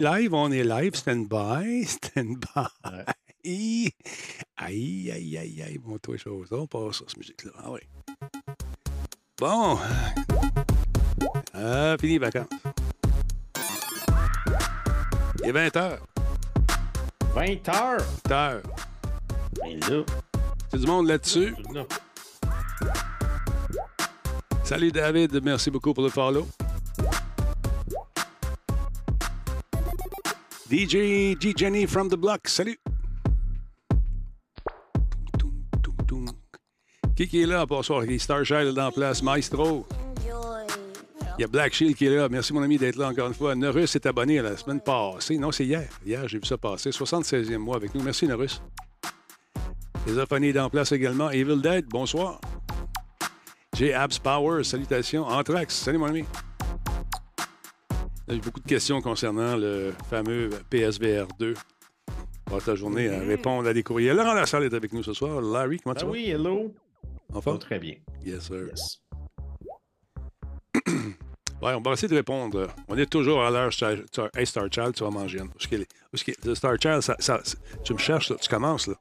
Live, on est live. Stand by. Stand by. Aïe, aïe, aïe, aïe. Bon, toi, chose. On passe à cette musique-là. Ah oui. Bon. Ah, fini les vacances. Il est 20 heures. 20 heures? 20 heures. Mais là. C'est du monde là-dessus. là. Salut David, merci beaucoup pour le follow. DJ G from the block, salut. Qui qui est là pour soir? Starchild est en place, Maestro. Il y a Black Shield qui est là. Merci mon ami d'être là encore une fois. Norus est abonné à la semaine passée. Non, c'est hier. Hier, j'ai vu ça passer. 76e mois avec nous. Merci Norus. Les est en place également. Evil Dead, bonsoir. J'ai Abs Power, salutations. Anthrax, salut mon ami. J'ai beaucoup de questions concernant le fameux PSVR 2. Passe ta journée à répondre à des courriels. Laurent Lassalle est avec nous ce soir. Larry, comment tu Ah vas? oui, hello. Enfin? Très bien. Yes, sir. Yes. Ouais, on va essayer de répondre. On est toujours à l'heure Hey, Star Child, tu vas manger une. Où est-ce qu'il est? Star Child, ça, ça- tu me cherches, là, tu commences. Là.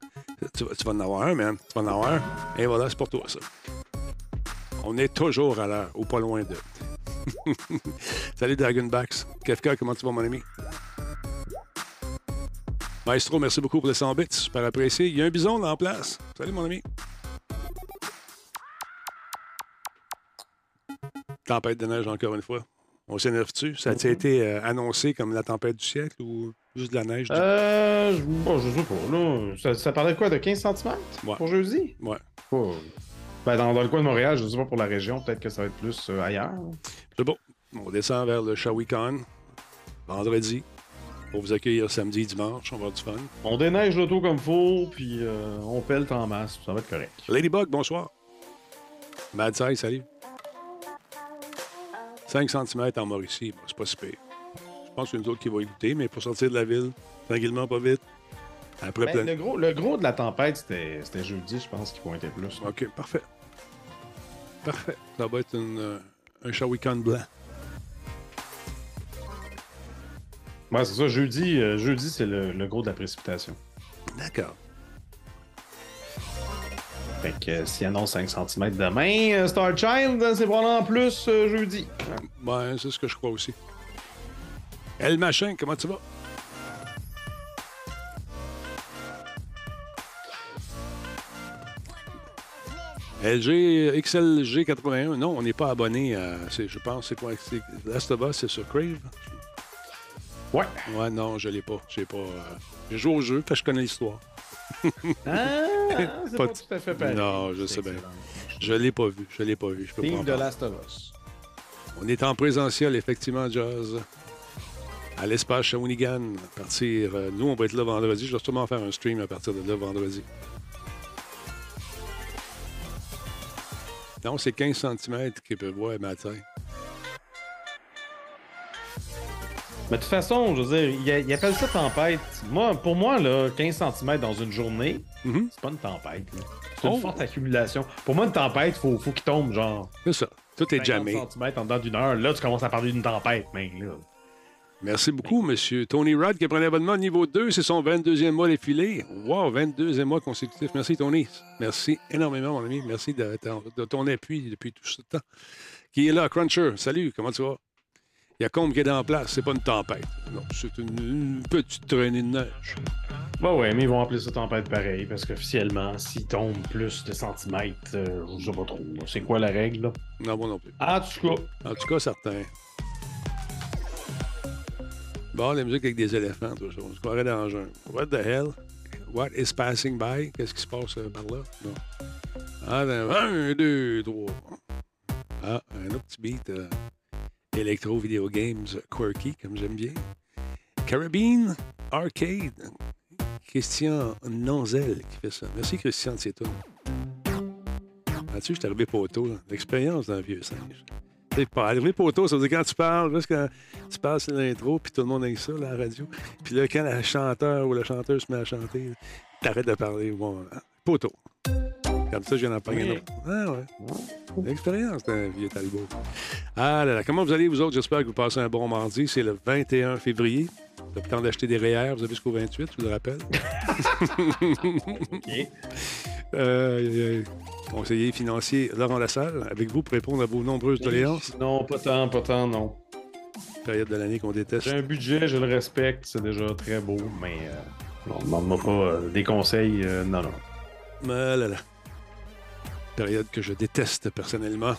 Tu, vas- tu vas en avoir un, man. Tu vas en avoir un. Et voilà, c'est pour toi, ça. On est toujours à l'heure, ou pas loin de. Salut Dragonbacks. Kefka, comment tu vas, mon ami? Maestro, merci beaucoup pour les 100 bits. Super apprécié. Il y a un bison là en place. Salut, mon ami. Tempête de neige encore une fois. On s'énerve-tu? Ça a-t-il été euh, annoncé comme la tempête du siècle ou juste de la neige? du- Euh, je, bon, je sais pas, là. Ça, ça parlait de quoi, de 15 cm Ouais. pour jeudi? Ouais. Ben, dans, dans le coin de Montréal, je sais pas pour la région, peut-être que ça va être plus euh, ailleurs. C'est bon. On descend vers le Shawicon vendredi pour vous accueillir samedi, dimanche. On va avoir du fun. On déneige l'auto comme faut, puis euh, on pèle en masse, ça va être correct. Ladybug, bonsoir. Mad Size, salut. 5 cm en Mauricie, bon, c'est pas si pire. Je pense qu'il y a une autre qui va y goûter, mais pour sortir de la ville, tranquillement, pas vite. Après, Ben, plein... le, gros, le gros de la tempête, c'était c'était jeudi, je pense, qui pointait plus. OK, parfait. Parfait. Ça va être une, euh, un Shawicon blanc. Ouais, c'est ça, jeudi, euh, jeudi c'est le, le gros de la précipitation. D'accord. Fait que euh, s'il annonce 5 cm demain, euh, Star Child, c'est probablement plus jeudi. Ben, c'est ce que je crois aussi. El Machin, comment tu vas? LG XLG 81, non, on n'est pas abonné à. Je pense, c'est quoi? Last of Us, c'est sur Crave? Ouais. Ouais, non, je l'ai pas. J'ai pas. euh, J'ai joué au jeu, fait que je connais l'histoire. Ah, c'est Pas pas, tout à fait pareil. Non, je sais bien. Je l'ai pas vu. Je l'ai pas vu. Je peux pas Team de. Last of Us. On est en présentiel, effectivement, Jazz. À l'espace Shawinigan. À partir. euh, nous, on va être là vendredi. Je vais sûrement faire un stream à partir de là vendredi. Non, c'est 15 cm qu'il peut voir matin. Mais de toute façon, je veux dire, il, appelle ça tempête. Moi, pour moi, là, 15 cm dans une journée, Mhm. c'est pas une tempête. C'est une Oh. forte accumulation. Pour moi, une tempête, faut, faut qu'il tombe genre C'est ça. Tout est 50 jamais. cm en dedans d'une heure. Là, tu commences à parler d'une tempête, mais là. Merci beaucoup, monsieur. Tony Rudd qui a pris un abonnement niveau 2. C'est son 22e mois défilé. Wow, 22e mois consécutif. Merci, Tony. Merci énormément, mon ami. Merci de, ton- de ton appui depuis tout ce temps. Qui est là, Cruncher? Salut, comment tu vas? Il y a Combe qui est dans la place. C'est pas une tempête. Non, c'est une, une petite traînée de neige. Bah ouais, mais ils vont appeler ça tempête pareil, parce qu'officiellement, s'il tombe plus de centimètres, euh, je sais pas trop. C'est quoi la règle, là? Non, moi non plus. En tout cas, En tout cas, certains. Bon, la musique avec des éléphants, tout ça. On se croirait dans un. What the hell? What is passing by? Qu'est-ce qui se passe euh, par là? Non. Ah, ben, un, deux, trois. Ah, un autre petit beat. euh, Electro Video Games Quirky, comme j'aime bien. Carabine Arcade. Christian Nonzel qui fait ça. Merci, Christian, de ces tunes. Là-dessus, je suis arrivé pas tôt. L'expérience d'un vieux singe. Sais, pas arriver tôt, ça veut dire quand tu parles, parce que tu passes l'intro, puis tout le monde avec ça, la radio. Puis là, quand le chanteur ou le chanteur se met à chanter, t'arrêtes de parler. Bon, hein, pas tôt. Comme ça, je viens d'en parler un autre. Ah ouais. L'expérience d'un vieux Talbot. Ah là là, comment vous allez, vous autres? J'espère que vous passez un bon mardi. C'est le 21 février. T'as le temps d'acheter des REER, vous avez jusqu'au 28, je vous le rappelle. OK. Euh, conseiller financier Laurent Lassalle, avec vous pour répondre à vos nombreuses doléances? Non, pas tant, pas tant, non. Période de l'année qu'on déteste. J'ai un budget, je le respecte, c'est déjà très beau, mais euh, non, demande-moi pas euh, des conseils, euh, non, non. Ah là là. Période que je déteste personnellement.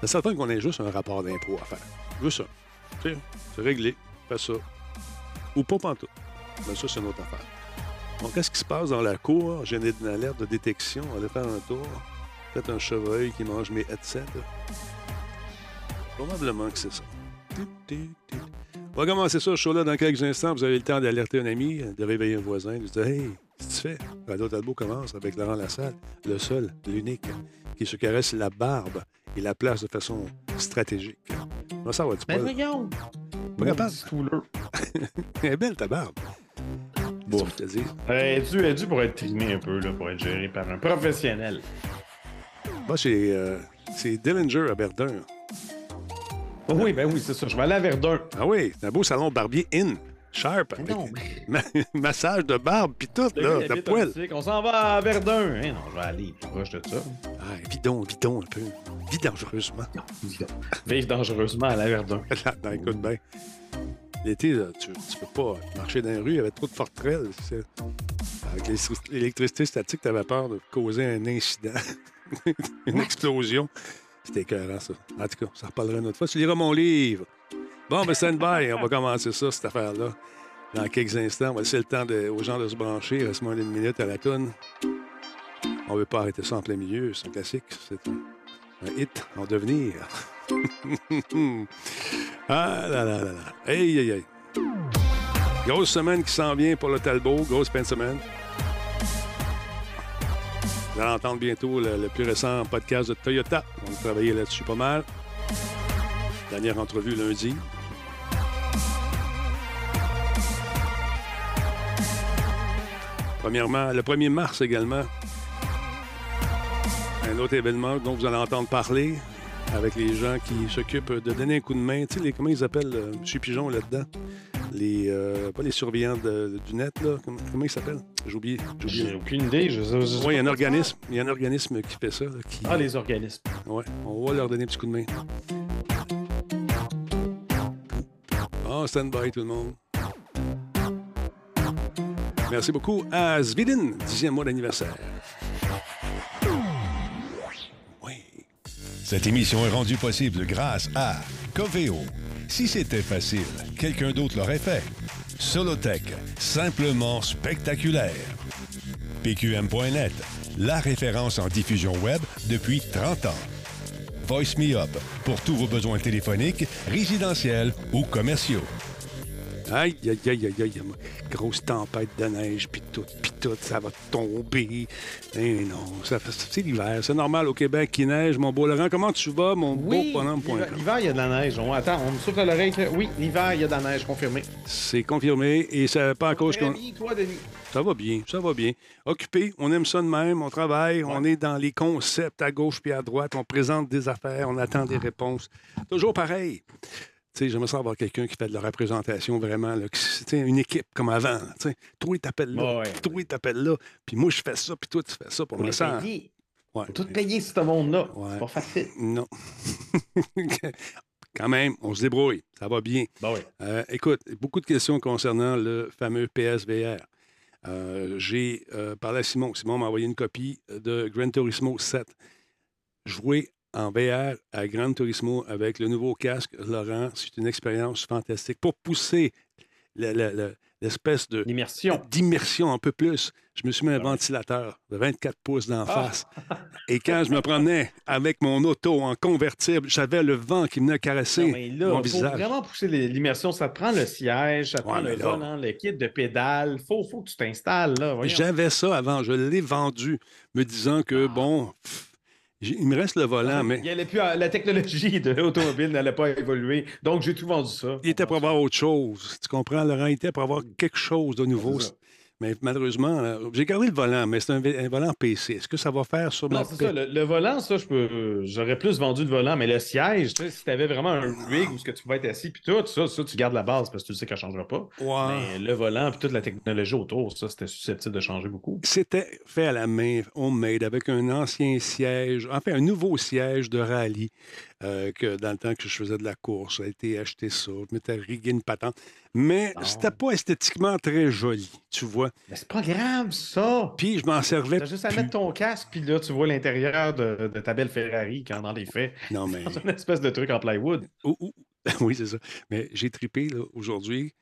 C'est certain qu'on ait juste un rapport d'impôt à faire. Juste ça. C'est réglé. Fais ça. Ou pas pantoute. Mais ça, c'est une autre affaire. Donc, qu'est-ce qui se passe dans la cour? J'ai une alerte de détection. On va aller faire un tour. Peut-être un chevreuil qui mange mes headsets. Probablement que c'est ça. On va commencer ça, ce show-là, dans quelques instants. Vous avez le temps d'alerter un ami, de réveiller un voisin, de lui dire Hey, qu'est-ce que tu fais? Radio Talbot commence avec Laurent Lassalle, le seul, l'unique, qui se caresse la barbe et la place de façon stratégique. Ça va, tu Ben pas. voyons! Pas capable. Elle est belle, ta barbe. Bon. Elle est due, elle est due pour être trimée un peu, là, pour être gérée par un professionnel? Moi, c'est euh, c'est Dillinger à Verdun. Oh oui, ben oui, c'est ça. Je vais aller à Verdun. Ah oui, c'est un beau salon barbier in. Sharp. avec Non, ma- massage de barbe, puis tout, là, de poil. On s'en va à Verdun. Hein, non, je vais aller plus proche de ça. Ah, vidon, vidon un peu. Vis dangereusement. Vive dangereusement à la Verdun. Là, écoute bien. L'été, là, tu, tu peux pas marcher dans les rues, il y avait trop de forterelles. Avec l'é- l'électricité statique, tu avais peur de causer un incident, une explosion. C'était écœurant, ça. En tout cas, ça reparlera une autre fois. Tu liras mon livre. Bon, ben, stand-by. On va commencer ça, cette affaire-là. Dans quelques instants, on va laisser le temps aux gens de se brancher. Il reste moins d'une minute à la toune. On ne veut pas arrêter ça en plein milieu. C'est un classique. C'est un, hit en devenir. ah là là là là. Aïe, aïe, aïe. Grosse semaine qui s'en vient pour le Talbot. Grosse fin de semaine. Vous allez entendre bientôt le, le plus récent podcast de Toyota. On va travailler là-dessus pas mal. Dernière entrevue lundi. Premièrement, le 1er mars également, un autre événement dont vous allez entendre parler avec les gens qui s'occupent de donner un coup de main. Tu sais, les, comment ils appellent euh, M. Pigeon là-dedans? Les, euh, pas les surveillants de- du net, là. Comment, comment ils s'appellent? J'ai oublié. J'ai aucune idée. Je, je- je- Oui, il y a un organisme. Il y a un organisme qui fait ça. là, qui, Ah, les organismes. Ouais, on va leur donner un petit coup de main. Bon, stand-by tout le monde. Merci beaucoup à Svidin, dixième mois d'anniversaire. Oui. Cette émission est rendue possible grâce à Coveo. Si c'était facile, quelqu'un d'autre l'aurait fait. Solotech, simplement spectaculaire. PQM.net, la référence en diffusion web depuis 30 ans. Voice Me Up, pour tous vos besoins téléphoniques, résidentiels ou commerciaux. Aïe, aïe, aïe, aïe, aïe. Grosse tempête de neige, puis tout, puis tout, ça va tomber. Eh non, ça c'est l'hiver. C'est normal au Québec qui neige. Mon beau Laurent, comment tu vas, mon Oui, beau bonhomme? point l'hiver, il y a de la neige. On, attends, on me souffle l'oreille. que- Oui, l'hiver, il y a de la neige, confirmé. C'est confirmé et c'est pas à cause qu'on. toi, Denis. Ça va bien, ça va bien. Occupé, on aime ça de même, on travaille, on est dans les concepts à gauche puis à droite, on présente des affaires, on attend des réponses. Toujours pareil. J'aimerais ça avoir quelqu'un qui fait de la représentation vraiment, là, qui- une équipe comme avant. là, tu sais. Toi, il t'appelle là, Ouais. toi, il t'appelle là, puis moi, je fais ça, puis toi, tu fais ça pour me ça. Ouais. Tout payer, ce monde-là. Ouais. C'est pas facile. Non. Quand même, on se débrouille, ça va bien. Bah oui. Euh, écoute, beaucoup de questions concernant le fameux PSVR. Euh, J'ai euh, parlé à Simon. Simon m'a envoyé une copie de Gran Turismo 7. Jouer en VR à Gran Turismo avec le nouveau casque, Laurent, c'est une expérience fantastique. Pour pousser le- le- le- l'espèce de L'immersion. d'immersion un peu plus, je me suis mis un Ouais. ventilateur de 24 pouces d'en Ah! face. Et quand je me promenais avec mon auto en convertible, j'avais le vent qui venait Non, caresser mais là, mon faut visage. vraiment pousser l'immersion. Ça prend le siège, ça Ouais, prend le volant, le kit de pédale. Faut, faut que tu t'installes. J'avais ça avant, je l'ai vendu, me disant que, bon, pff, j'ai- il me reste le volant, mais Il plus à- la technologie de l'automobile n'allait pas évoluer. Donc, j'ai tout vendu ça. il était pour avoir autre chose. Tu comprends, Laurent? Il était pour avoir quelque chose de nouveau. Mais malheureusement, euh, j'ai gardé le volant, mais c'est un, un volant PC. Est-ce que ça va faire sur ma Non, c'est ça. Le, le volant, ça, je peux. J'aurais plus vendu de volant, mais le siège, tu sais, si tu avais vraiment un rig où ce que tu vas être assis, puis tout, ça, ça, tu gardes la base parce que tu sais qu'elle ne changera pas. Ouais. Mais le volant, puis toute la technologie autour, ça, c'était susceptible de changer beaucoup. C'était fait à la main, homemade, avec un ancien siège, enfin un nouveau siège de rallye euh, que dans le temps que je faisais de la course. Ça a été acheté ça, je m'étais rigué une patente. Mais Bon. c'était pas esthétiquement très joli, tu vois. Mais c'est pas grave, ça! Puis je m'en servais. T'as juste à plus. mettre ton casque, puis là, tu vois l'intérieur de, de ta belle Ferrari quand dans les faits. Non, mais. Dans une espèce de truc en plywood. Ou- ou- Oui, c'est ça. Mais j'ai tripé aujourd'hui,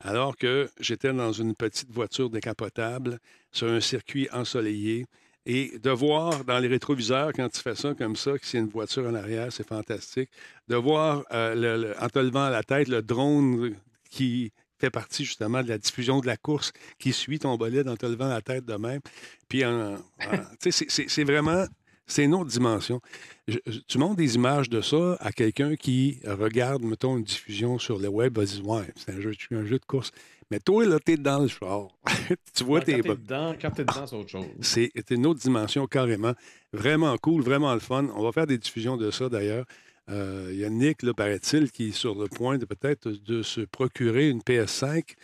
alors que j'étais dans une petite voiture décapotable sur un circuit ensoleillé. Et de voir dans les rétroviseurs, quand tu fais ça comme ça, que c'est une voiture en arrière, c'est fantastique. De voir, euh, le- le- en te levant la tête, le drone qui fait partie justement de la diffusion de la course, qui suit ton bolide en te levant la tête de même. Puis, en- en- c'est- vraiment, c'est une autre dimension. Je- tu montres des images de ça à quelqu'un qui regarde, mettons, une diffusion sur le web, va dire Ouais, c'est un jeu, un jeu de course. Mais toi, là, t'es dans le char. tu vois tes dedans, quand t'es dedans, c'est autre chose. c'est une autre dimension carrément. Vraiment cool, vraiment le fun. On va faire des diffusions de ça d'ailleurs. Euh, Il y a Nick, là, paraît-il, qui est sur le point de peut-être de se procurer une PS5.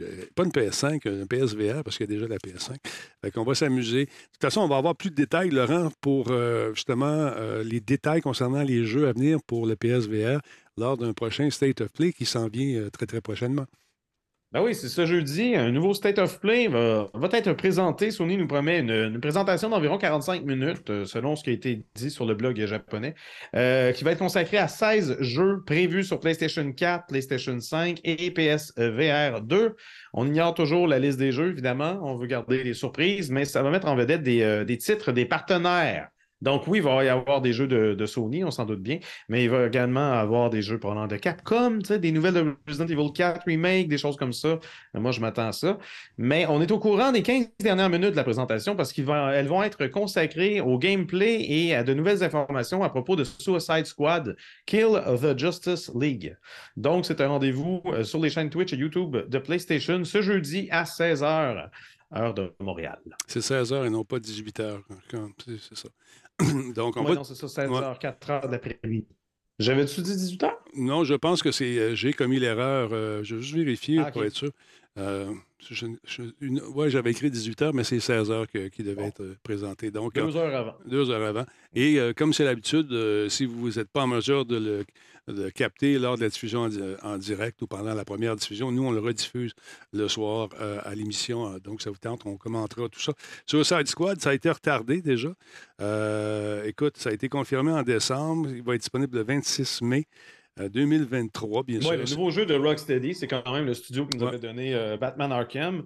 Euh, Pas une PS5, une PSVR, parce qu'il y a déjà la PS5. Fait qu'on va s'amuser. De toute façon, on va avoir plus de détails, Laurent, pour euh, justement euh, les détails concernant les jeux à venir pour le PSVR lors d'un prochain State of Play qui s'en vient euh, très, très prochainement. Ben oui, c'est ce jeudi. Un nouveau State of Play va, va être présenté. Sony nous promet une, présentation d'environ 45 minutes, euh, selon ce qui a été dit sur le blog japonais, euh, qui va être consacré à 16 jeux prévus sur PlayStation 4, PlayStation 5 et PSVR 2. On ignore toujours la liste des jeux, évidemment. On veut garder les surprises, mais ça va mettre en vedette des, euh, des titres des partenaires. Donc oui, il va y avoir des jeux de, Sony, on s'en doute bien, mais il va également avoir des jeux provenant de Capcom, des nouvelles de Resident Evil 4 Remake, des choses comme ça. Euh, Moi, je m'attends à ça. Mais on est au courant des 15 dernières minutes de la présentation parce qu'elles vont être consacrées au gameplay et à de nouvelles informations à propos de Suicide Squad, Kill the Justice League. Donc, c'est un rendez-vous euh, sur les chaînes Twitch et YouTube de PlayStation ce jeudi à 16h, heure de Montréal. C'est 16h et non pas 18h. C'est c'est ça. Donc, on Ouais, va non, c'est ça, 16h, 4h d'après-midi. J'avais-tu dit 18h? Non, je pense que c'est. euh, J'ai commis l'erreur. euh, je vais juste vérifier Ah, pour être sûr. Euh, je- je- une- ouais, j'avais écrit 18 heures, mais c'est 16 heures que- qui devait Bon. être euh, présenté. Donc, Deux heures avant. deux heures avant. Et comme c'est l'habitude, si vous n'êtes pas en mesure de le, de le capter lors de la diffusion en, di- en direct ou pendant la première diffusion, nous, on le rediffuse le soir euh, à l'émission. Euh, Donc, ça vous tente, on commentera tout ça. Sur Side Squad, ça a été retardé déjà. Euh, écoute, ça a été confirmé en décembre. Il va être disponible le 26 mai euh, 2023, bien Ouais, sûr. le nouveau jeu de Rocksteady, c'est quand même le studio qui nous Ouais. avait donné euh, Batman Arkham.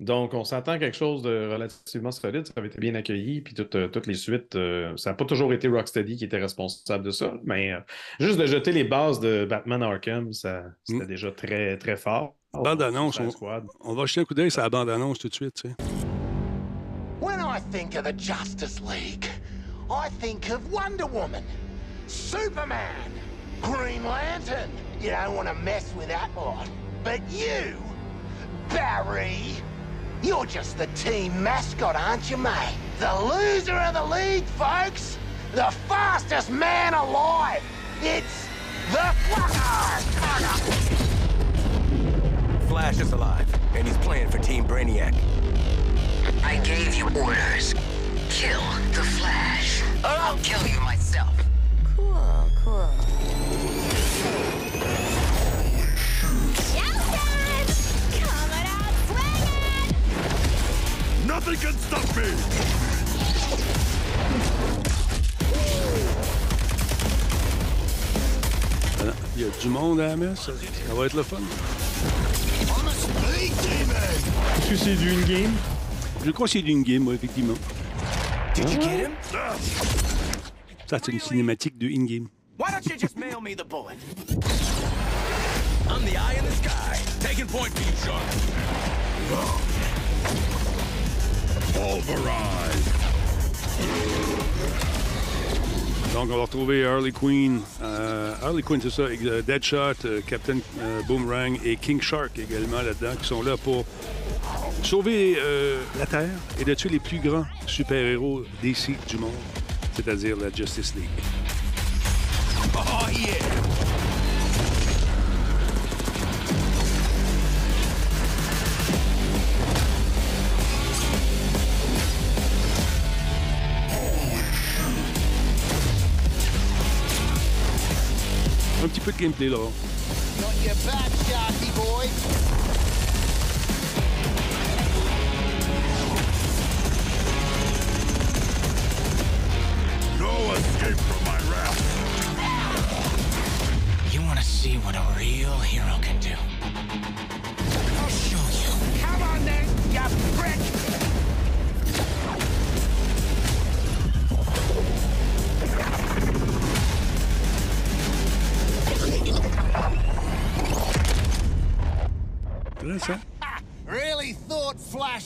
Donc, on s'attend à quelque chose de relativement solide. Ça avait été bien accueilli. Puis toutes, euh, toutes les suites, euh, ça n'a pas toujours été Rocksteady qui était responsable de ça. Mais euh, juste de jeter les bases de Batman Arkham, ça, c'était Mm. déjà très, très fort. Bande-annonce, on-. On va jeter un coup d'œil sur la bande-annonce tout de suite. tu sais. When I think of the Justice League, I think of Wonder Woman, Superman, Green Lantern. You don't want to mess with that lot. But you, Barry, you're just the team mascot, aren't you, mate? The loser of the league, folks. The fastest man alive. It's the Flash. Flash is alive, and he's playing for Team Brainiac. I gave you orders. Kill the Flash, or I'll kill you myself. Cool, cool. Nothing can stop me! Il y a du monde à la messe? Ça, va être le fun. Est-ce que c'est du in-game? Je crois que c'est d'une game, moi, effectivement. Did you get him? Ça, c'est une cinématique de in-game. Why don't you just mail me the bullet? I'm the eye in the sky. Taking point for you, Shark. Donc, on va retrouver Harley Quinn. euh, Harley Quinn, c'est ça. euh, Deadshot, euh, Captain euh, Boomerang et King Shark également là-dedans, qui sont là pour sauver la Terre et de tuer les plus grands super-héros DC du monde, c'est-à-dire la Justice League. Oh. Un petit peu gameplay là. Got your back, Sharky boy. No escape from my wrath. You want to see what a real hero can do? I'll show you. Come on then, you prick.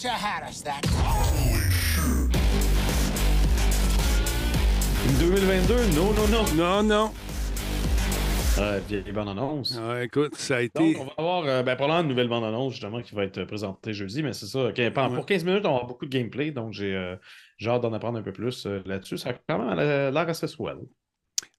Flasher had us that 2022, non, non, non. Non, non. Euh, vieille bande-annonce. Ah, écoute, ça a Donc, été. on va avoir euh, ben, probablement une nouvelle bande-annonce, justement, qui va être euh, présentée jeudi, mais c'est ça. Pour 15 minutes, on va avoir beaucoup de gameplay, donc j'ai euh, hâte d'en apprendre un peu plus euh, là-dessus. Ça a quand même l'air assez swell.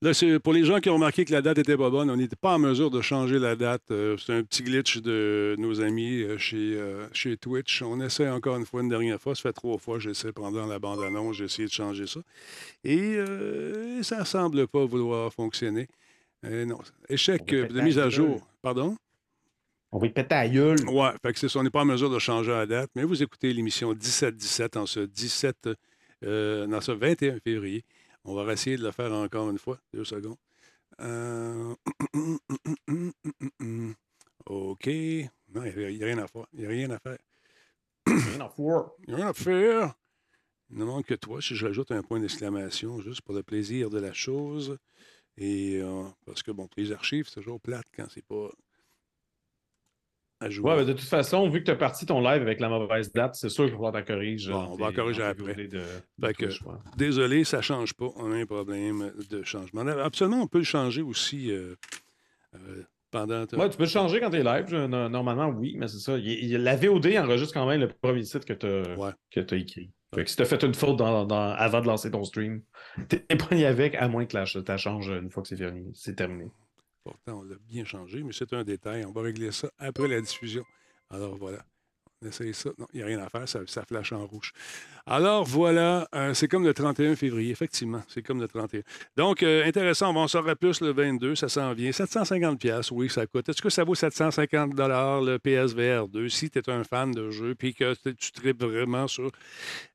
Là, pour les gens qui ont remarqué que la date était pas bonne, on n'était pas en mesure de changer la date. Euh, c'est un petit glitch de nos amis euh, chez, euh, chez Twitch. On essaie encore une fois, une dernière fois. Ça fait trois fois j'essaie pendant la bande-annonce, j'ai essayé de changer ça. Et ça ne semble pas vouloir fonctionner. Non. Échec de mise à jour. Pardon? On va y péter à gueule. Ouais, fait que c'est ça, on n'est pas en mesure de changer la date, mais vous écoutez l'émission 17-17 en ce 17, euh, dans ce 21 février. On va essayer de le faire encore une fois. Deux secondes. Euh, OK. Non, il n'y a, rien à faire. Il n'y a rien à faire. Rien à foutre. Il n'y a rien à faire. Il ne manque que toi. Si je rajoute un point d'exclamation, juste pour le plaisir de la chose. Et euh, parce que, bon, les archives, c'est toujours plate quand c'est pas à jouer. Ouais, mais de toute façon, vu que tu as parti ton live avec la mauvaise date, c'est sûr qu'il va falloir que tu corriges. Bon, on va en corriger après. De, de Fait que-. Désolé, ça ne change pas. On a un problème de changement. Absolument, on peut le changer aussi euh, euh, pendant. Ouais, tu peux le changer quand tu es live. normalement, oui, mais c'est ça. Il- la VOD enregistre quand même le premier site que tu as, Ouais. écrit. Fait que si tu as fait une faute dans- dans- avant de lancer ton stream, tu es pogné avec, à moins que la, ta change une fois que c'est terminé. Pourtant, on l'a bien changé, mais c'est un détail. On va régler ça après la diffusion. Alors voilà. On essaye ça. Non, il n'y a rien à faire, ça, flash en rouge. Alors voilà, euh, c'est comme le 31 février, effectivement. C'est comme le 31. Donc, euh, intéressant, on va en saura plus le 22, ça s'en vient. 750 pièces, oui, ça coûte. Est-ce que ça vaut 750 le PSVR 2 si tu es un fan de jeu puis que tu- tripes vraiment sur,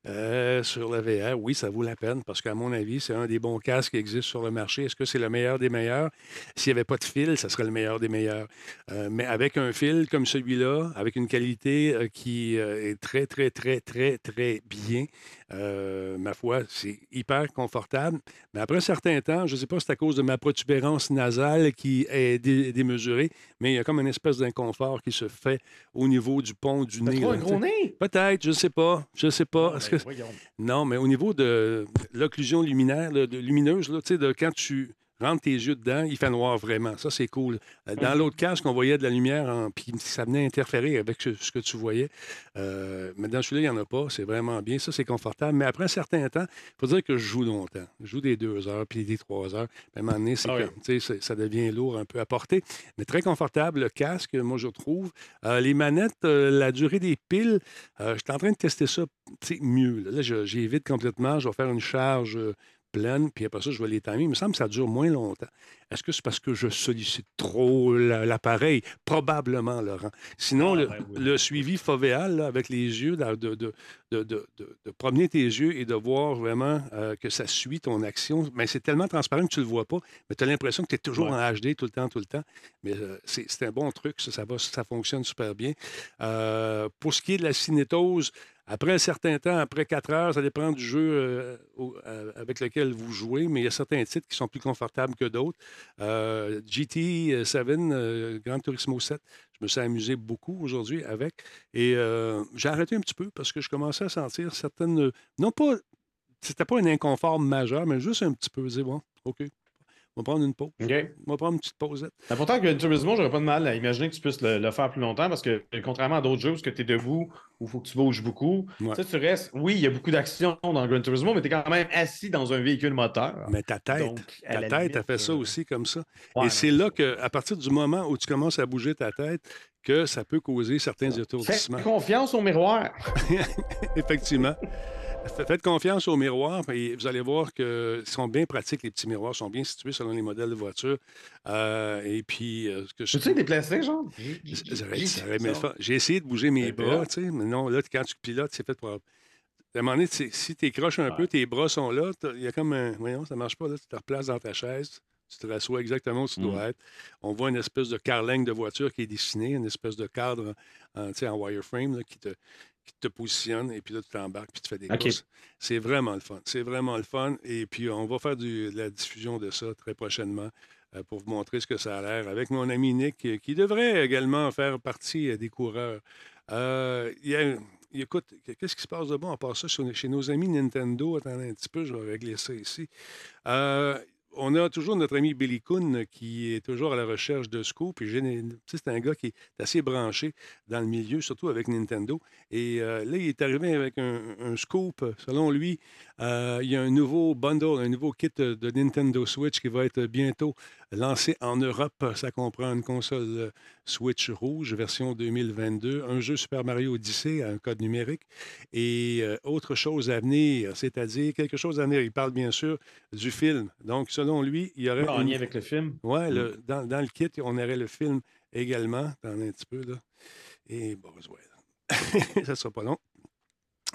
euh, sur le VR? Oui, ça vaut la peine parce qu'à mon avis, c'est un des bons casques qui existent sur le marché. Est-ce que c'est le meilleur des meilleurs? S'il n'y avait pas de fil, ça serait le meilleur des meilleurs. Euh, mais avec un fil comme celui-là, avec une qualité qui euh, est très, très, très, très, très bien, euh, ma foi, c'est hyper confortable. Mais après un certain temps, je ne sais pas si c'est à cause de ma protubérance nasale qui est dé- démesurée, mais il y a comme une espèce d'inconfort qui se fait au niveau du pont du nez. trop un gros nez? Peut-être, je ne sais pas. Je ne sais pas. Est-ce Ben, non, mais au niveau de l'occlusion luminaire, lumineuse, là, tu sais, de quand tu rentres tes yeux dedans, il fait noir vraiment. Ça, c'est cool. Euh, Dans l'autre casque, on voyait de la lumière, en- puis ça venait interférer avec ce, que tu voyais. Euh, mais dans celui-là, il n'y en a pas. C'est vraiment bien. Ça, c'est confortable. Mais après un certain temps, il faut dire que je joue longtemps. Je joue des deux heures, puis des trois heures. À un moment donné, Ah oui. comme, ça devient lourd un peu à porter. Mais très confortable, le casque, moi, je trouve. Euh, les manettes, euh, la durée des piles, je suis en train de tester ça mieux. Là, j'évite complètement. Je vais faire une charge pleine, puis après ça, je vais les timer. Il me semble que ça dure moins longtemps. Est-ce que c'est parce que je sollicite trop la- l'appareil? Probablement, Laurent. Sinon, Ah, le, ben oui. le suivi fovéal là, avec les yeux, de, de, de, de- promener tes yeux et de voir vraiment euh, que ça suit ton action, mais c'est tellement transparent que tu ne le vois pas, mais tu as l'impression que tu es toujours Ouais. en HD tout le temps, tout le temps. Mais euh, c'est c'est un bon truc, ça, ça, va, ça fonctionne super bien. Euh, pour ce qui est de la cinétose, après un certain temps, après 4 heures, ça dépend du jeu euh, au- euh, avec lequel vous jouez, mais il y a certains titres qui sont plus confortables que d'autres. Euh, GT7, euh, Gran Turismo 7, je me suis amusé beaucoup aujourd'hui avec. Et euh, j'ai arrêté un petit peu parce que je commençais à sentir certaines. Non pas. C'était pas un inconfort majeur, mais juste un petit peu. Disais, bon, OK. On va prendre une pause. OK. On va prendre une petite pausette. Mais pourtant, Gran Turismo, j'aurais pas de mal à imaginer que tu puisses le, le faire plus longtemps parce que, contrairement à d'autres jeux où tu es debout ou il faut que tu bouges beaucoup, Ouais. tu restes. Oui, il y a beaucoup d'action dans Gran Turismo, mais tu es quand même assis dans un véhicule moteur. Mais ta tête, Donc, ta tête, limite, a fait ça euh, aussi comme ça. ouais, Et c'est là que, à partir du moment où tu commences à bouger ta tête, que ça peut causer certains Fais étourdissements. confiance au miroir. Effectivement. Fa- Faites confiance aux miroirs et vous allez voir qu'ils sont bien pratiques, les petits miroirs, sont bien situés selon les modèles de voiture. Euh, et puis, euh, ce que je Peux-tu les déplacer, genre? J'ai essayé de bouger mes bras, tu sais, mais non, là, quand tu pilotes, c'est fait pour. À un moment donné, tu sais, si tu croches un peu, tes bras sont là, il y a comme un. Voyons, ça marche pas, là. Tu te replaces dans ta chaise, tu te rassois exactement où tu dois Mm. être. On voit une espèce de carlingue de voiture qui est dessinée, une espèce de cadre en, tu sais, en wireframe là, qui, te, qui te positionne, et puis là, tu t'embarques, puis tu fais des courses. C'est vraiment le fun. C'est vraiment le fun. Et puis, on va faire du- de la diffusion de ça très prochainement euh, pour vous montrer ce que ça a l'air avec mon ami Nick, euh, qui devrait également faire partie euh, des coureurs. Euh, y a- écoute, qu'est-ce qui se passe de bon à part ça chez, chez nos amis Nintendo? Attendez un petit peu, je vais régler ça ici. Euh, on a toujours notre ami Billy Kuhn qui est toujours à la recherche de scoop. Et j'ai- tu sais, c'est un gars qui est assez branché dans le milieu, surtout avec Nintendo. Et euh, là, il est arrivé avec un, un scoop. Selon lui, euh, il y a un nouveau bundle, un nouveau kit de Nintendo Switch qui va être bientôt lancé en Europe. Ça comprend une console euh, Switch rouge, version 2022, un jeu Super Mario Odyssey, un code numérique, et euh, autre chose à venir, c'est-à-dire quelque chose à venir. Il parle bien sûr du film. Donc, selon lui, il y aurait. En une- lien avec le film? Ouais, le- dans, dans le kit, on aurait le film également. Attendez un petit peu, là. Et Boswell. ça sera pas long.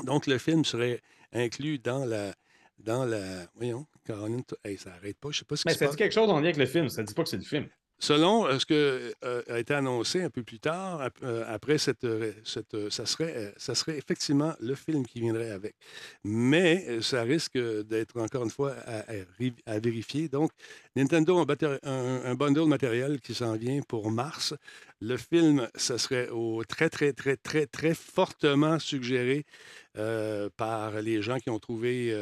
Donc, le film serait inclus dans la. Dans la. Voyons, Caroline. Hey, ça n'arrête pas. Je sais pas ce qui Mais ça dit quelque chose en lien avec le film. Ça dit pas que c'est le film. Selon euh, ce que euh, a été annoncé un peu plus tard, ap- euh, après cette, cette, euh, ça serait, ça serait effectivement le film qui viendrait avec. Mais ça risque d'être encore une fois à, à ri- à vérifier. Donc, Nintendo a un, un- un bundle matériel qui s'en vient pour mars. Le film, ça serait au très, très, très, très, très fortement suggéré par les gens qui ont trouvé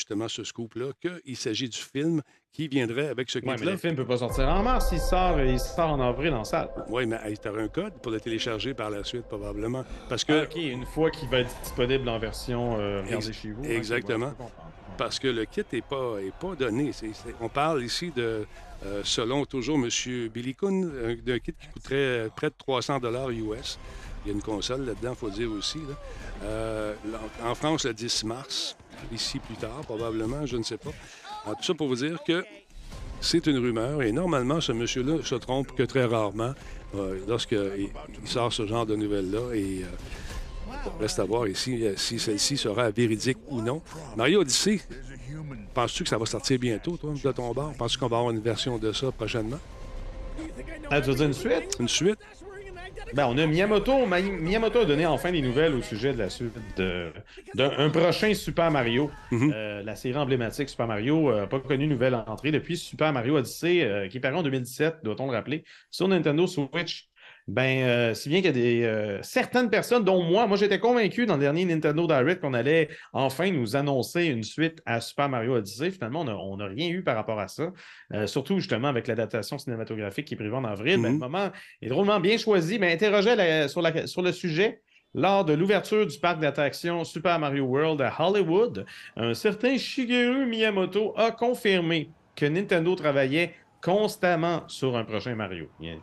justement ce scoop-là qu'il s'agit du film qui viendrait avec ce Ouais, mais le film peut pas sortir en mars. Il sort, il sort en avril en salle. Oui, mais tu auras un code pour le télécharger par la suite, probablement. Parce que, Ah, OK, une fois qu'il va être disponible en version euh, regardez chez vous. exactement. Peux comprendre. parce que le kit n'est pas, est pas donné. On parle ici de, euh, selon toujours M. Billy Kuhn, euh, d'un kit qui coûterait euh, près de 300 US. Il y a une console là-dedans, il faut dire aussi. là. Euh, en France, le 10 mars. Ici, plus tard, probablement, je ne sais pas. Tout ça pour vous dire que c'est une rumeur et normalement, ce monsieur-là se trompe que très rarement euh, lorsqu'il il sort ce genre de nouvelles-là. Et euh, reste à voir ici euh, si celle-ci sera véridique ou non. Mario Odyssey, penses-tu que ça va sortir bientôt, toi, de ton bord? Penses-tu qu'on va avoir une version de ça prochainement? Ah, tu veux dire une suite? Une suite? Ben, on a Miyamoto. Miyamoto a donné enfin des nouvelles au sujet de la suite d'un un prochain Super Mario. Mhm. Euh, la série emblématique Super Mario n'a pas connu nouvelle entrée depuis Super Mario Odyssey, euh, qui est paru en 2017, doit-on le rappeler, sur Nintendo Switch. Ben, euh, si bien qu'il y a des, euh, certaines personnes, dont moi, moi j'étais convaincu dans le dernier Nintendo Direct qu'on allait enfin nous annoncer une suite à Super Mario Odyssey. Finalement, on n'a rien eu par rapport à ça. Euh, surtout justement avec l'adaptation cinématographique qui est prévue en avril. Ben, Mhm. le moment est drôlement bien choisi, mais interrogeait la- sur, la- sur le sujet. Lors de l'ouverture du parc d'attractions Super Mario World à Hollywood, un certain Shigeru Miyamoto a confirmé que Nintendo travaillait constamment sur un prochain Mario. Il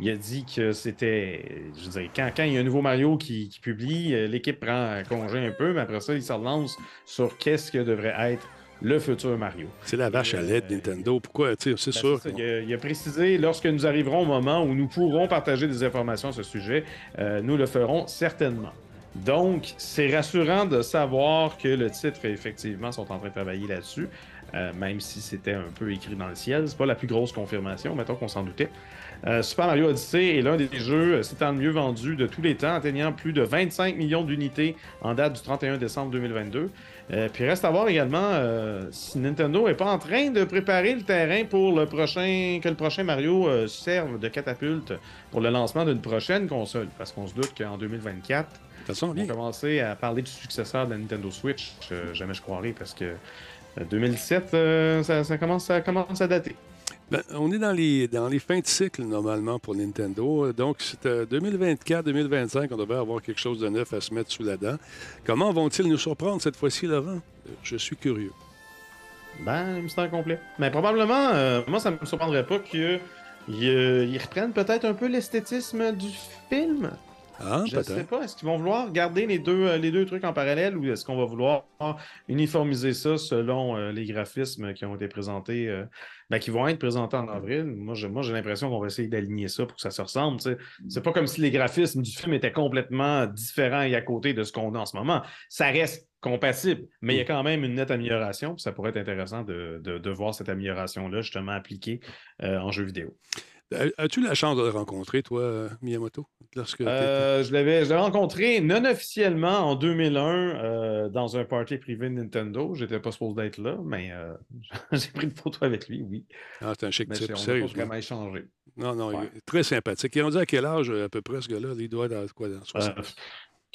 il a dit que c'était. Je veux dire, quand, quand il y a un nouveau Mario qui, qui publie, euh, l'équipe prend congé un peu, mais après ça, il se relance sur qu'est-ce que devrait être le futur Mario. C'est la vache à lait de Nintendo. Pourquoi? Tu sais, C'est Ben, sûr. ça. Il, a, il a précisé, lorsque nous arriverons au moment où nous pourrons partager des informations à ce sujet, euh, nous le ferons certainement. Donc, c'est rassurant de savoir que le titre, effectivement, sont en train de travailler là-dessus, euh, même si c'était un peu écrit dans le ciel. C'est pas la plus grosse confirmation, mettons qu'on s'en doutait. Euh, Super Mario Odyssey est l'un des jeux euh, s'étant le mieux vendu de tous les temps, atteignant plus de 25 millions d'unités en date du 31 décembre 2022. Euh, puis reste à voir également euh, si Nintendo n'est pas en train de préparer le terrain pour le prochain que le prochain Mario euh, serve de catapulte pour le lancement d'une prochaine console. Parce qu'on se doute qu'en 2024, De toute façon, on va commencer à parler du successeur de la Nintendo Switch. Jamais je croirais parce que euh, 2017, euh, ça, ça commence, ça commence à dater. Ben, on est dans les, fins de cycle, normalement, pour Nintendo. Donc, c'est euh, 2024-2025, on devrait avoir quelque chose de neuf à se mettre sous la dent. Comment vont-ils nous surprendre cette fois-ci, Laurent? Euh, Je suis curieux. Ben, mystère complet. Mais probablement, euh, moi, ça me surprendrait pas qu'ils ils reprennent peut-être un peu l'esthétisme du film. Ah, Je ne sais pas. Est-ce qu'ils vont vouloir garder les deux, euh, les deux trucs en parallèle ou est-ce qu'on va vouloir uniformiser ça selon euh, les graphismes qui ont été présentés, euh, ben, qui vont être présentés en avril? Moi, j'ai moi, l'impression qu'on va essayer d'aligner ça pour que ça se ressemble. C'est pas comme si les graphismes du film étaient complètement différents et à côté de ce qu'on a en ce moment. Ça reste compatible, mais il y a quand même une nette amélioration. Ça pourrait être intéressant de, de- de voir cette amélioration-là justement appliquée euh, en jeu vidéo. As- As-tu la chance de le rencontrer, toi, euh, Miyamoto? Lorsque Euh, je l'avais rencontré non officiellement en 2001 euh, dans un party privé de Nintendo. J'étais pas supposé d'être là, mais euh, j'ai pris une photo avec lui, oui. Ah, c'est un chic Mais type, c'est- on vraiment échangé. Non, non, Ouais. il est très sympathique. Il est rendu à quel âge, euh, à peu près, ce gars-là? Il doit être dans quoi, dans 60?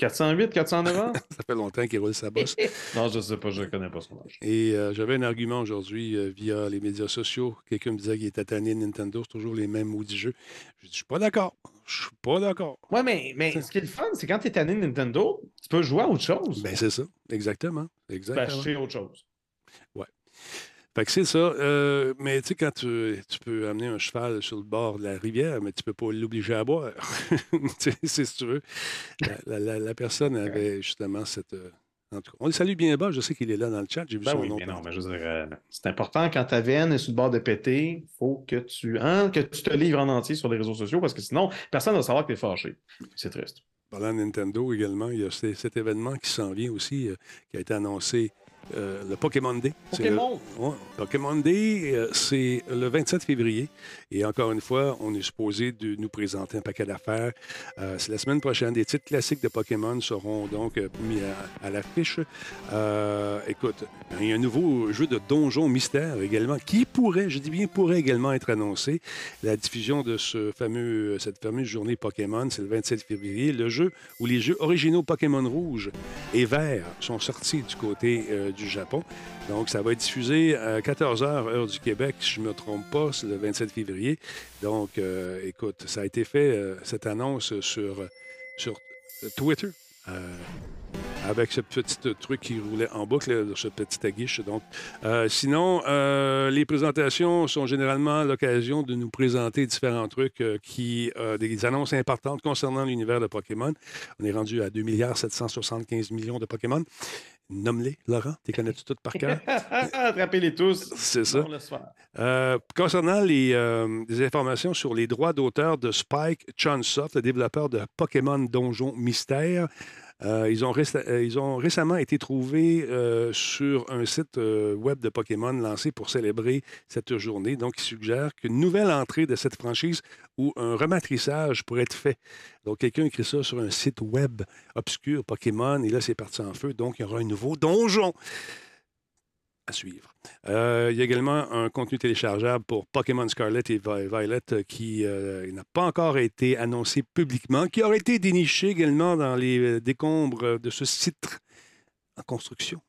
Euh, 408, 409 ans? Ça fait longtemps qu'il roule sa bosse. non, je sais pas, je connais pas son âge. Et euh, j'avais un argument aujourd'hui euh, via les médias sociaux. Quelqu'un me disait qu'il était tanné Nintendo, c'est toujours les mêmes maudits jeux. Je dis, je suis pas d'accord. Je suis pas d'accord. Ouais, mais, mais ce qui est le fun, c'est quand tu es tanné Nintendo, tu peux jouer à autre chose. Ben, c'est ça. Exactement. tu peux Exactement. acheter autre chose. Fait que c'est ça. Euh, mais tu sais, quand tu, tu peux amener un cheval sur le bord de la rivière, mais tu peux pas l'obliger à boire. C'est si tu veux. La, la- la- personne avait justement cette. euh, en tout cas, on le salue bien bas. Je sais qu'il est là dans le chat. J'ai vu Ben son oui, nom. mais non, mais je veux dire, euh, c'est important quand ta veine est sur le bord de péter, faut que tu, hein, que tu te livres en entier sur les réseaux sociaux parce que sinon, personne ne va savoir que tu es fâché. C'est triste. Parlant de Nintendo également, il y a cet événement qui s'en vient aussi, qui a été annoncé, euh, le Pokémon Day. Le- Pokémon! Ouais, Pokémon Day, euh, c'est le 27 février. Et encore une fois, on est supposé de nous présenter un paquet d'affaires. Euh, c'est la semaine prochaine. Des titres classiques de Pokémon seront donc euh, mis à, à l'affiche. Euh, écoute, il y a un nouveau jeu de donjon mystère également qui pourrait, je dis bien pourrait également être annoncé. La diffusion de ce fameux, cette fameuse journée Pokémon, c'est le 27 février. Le jeu où les jeux originaux Pokémon rouge et vert sont sortis du côté euh, du Japon. Donc, ça va être diffusé à 14h, heure du Québec, si je ne me trompe pas, c'est le 27 février. Donc, euh, écoute, ça a été fait, euh, cette annonce, sur, sur Twitter. euh, avec ce petit truc qui roulait en boucle, ce petit aguiche. Donc, sinon, les présentations sont généralement l'occasion de nous présenter différents trucs qui, des annonces importantes concernant l'univers de Pokémon. On est rendu à 2 milliards 775 millions de Pokémon. Nomme-les, Laurent. Tu connais-tu toutes par cœur? Attrapez-les tous. C'est ça. Euh, concernant les, euh, des informations sur les droits d'auteur de Spike Chunsoft, le développeur de Pokémon Donjon Mystère, euh, ils, euh, ils ont récemment été trouvés euh, sur un site web de Pokémon lancé pour célébrer cette journée. Donc, il suggère qu'une nouvelle entrée de cette franchise ou un rematrissage pourrait être fait. Donc, quelqu'un écrit ça sur un site web obscur Pokémon et là, c'est parti en feu. Donc, il y aura un nouveau donjon à suivre. Euh, il y a également un contenu téléchargeable pour Pokémon Scarlet et Vi- Violet euh, qui euh, n'a pas encore été annoncé publiquement, qui aurait été déniché également dans les décombres de ce site en construction.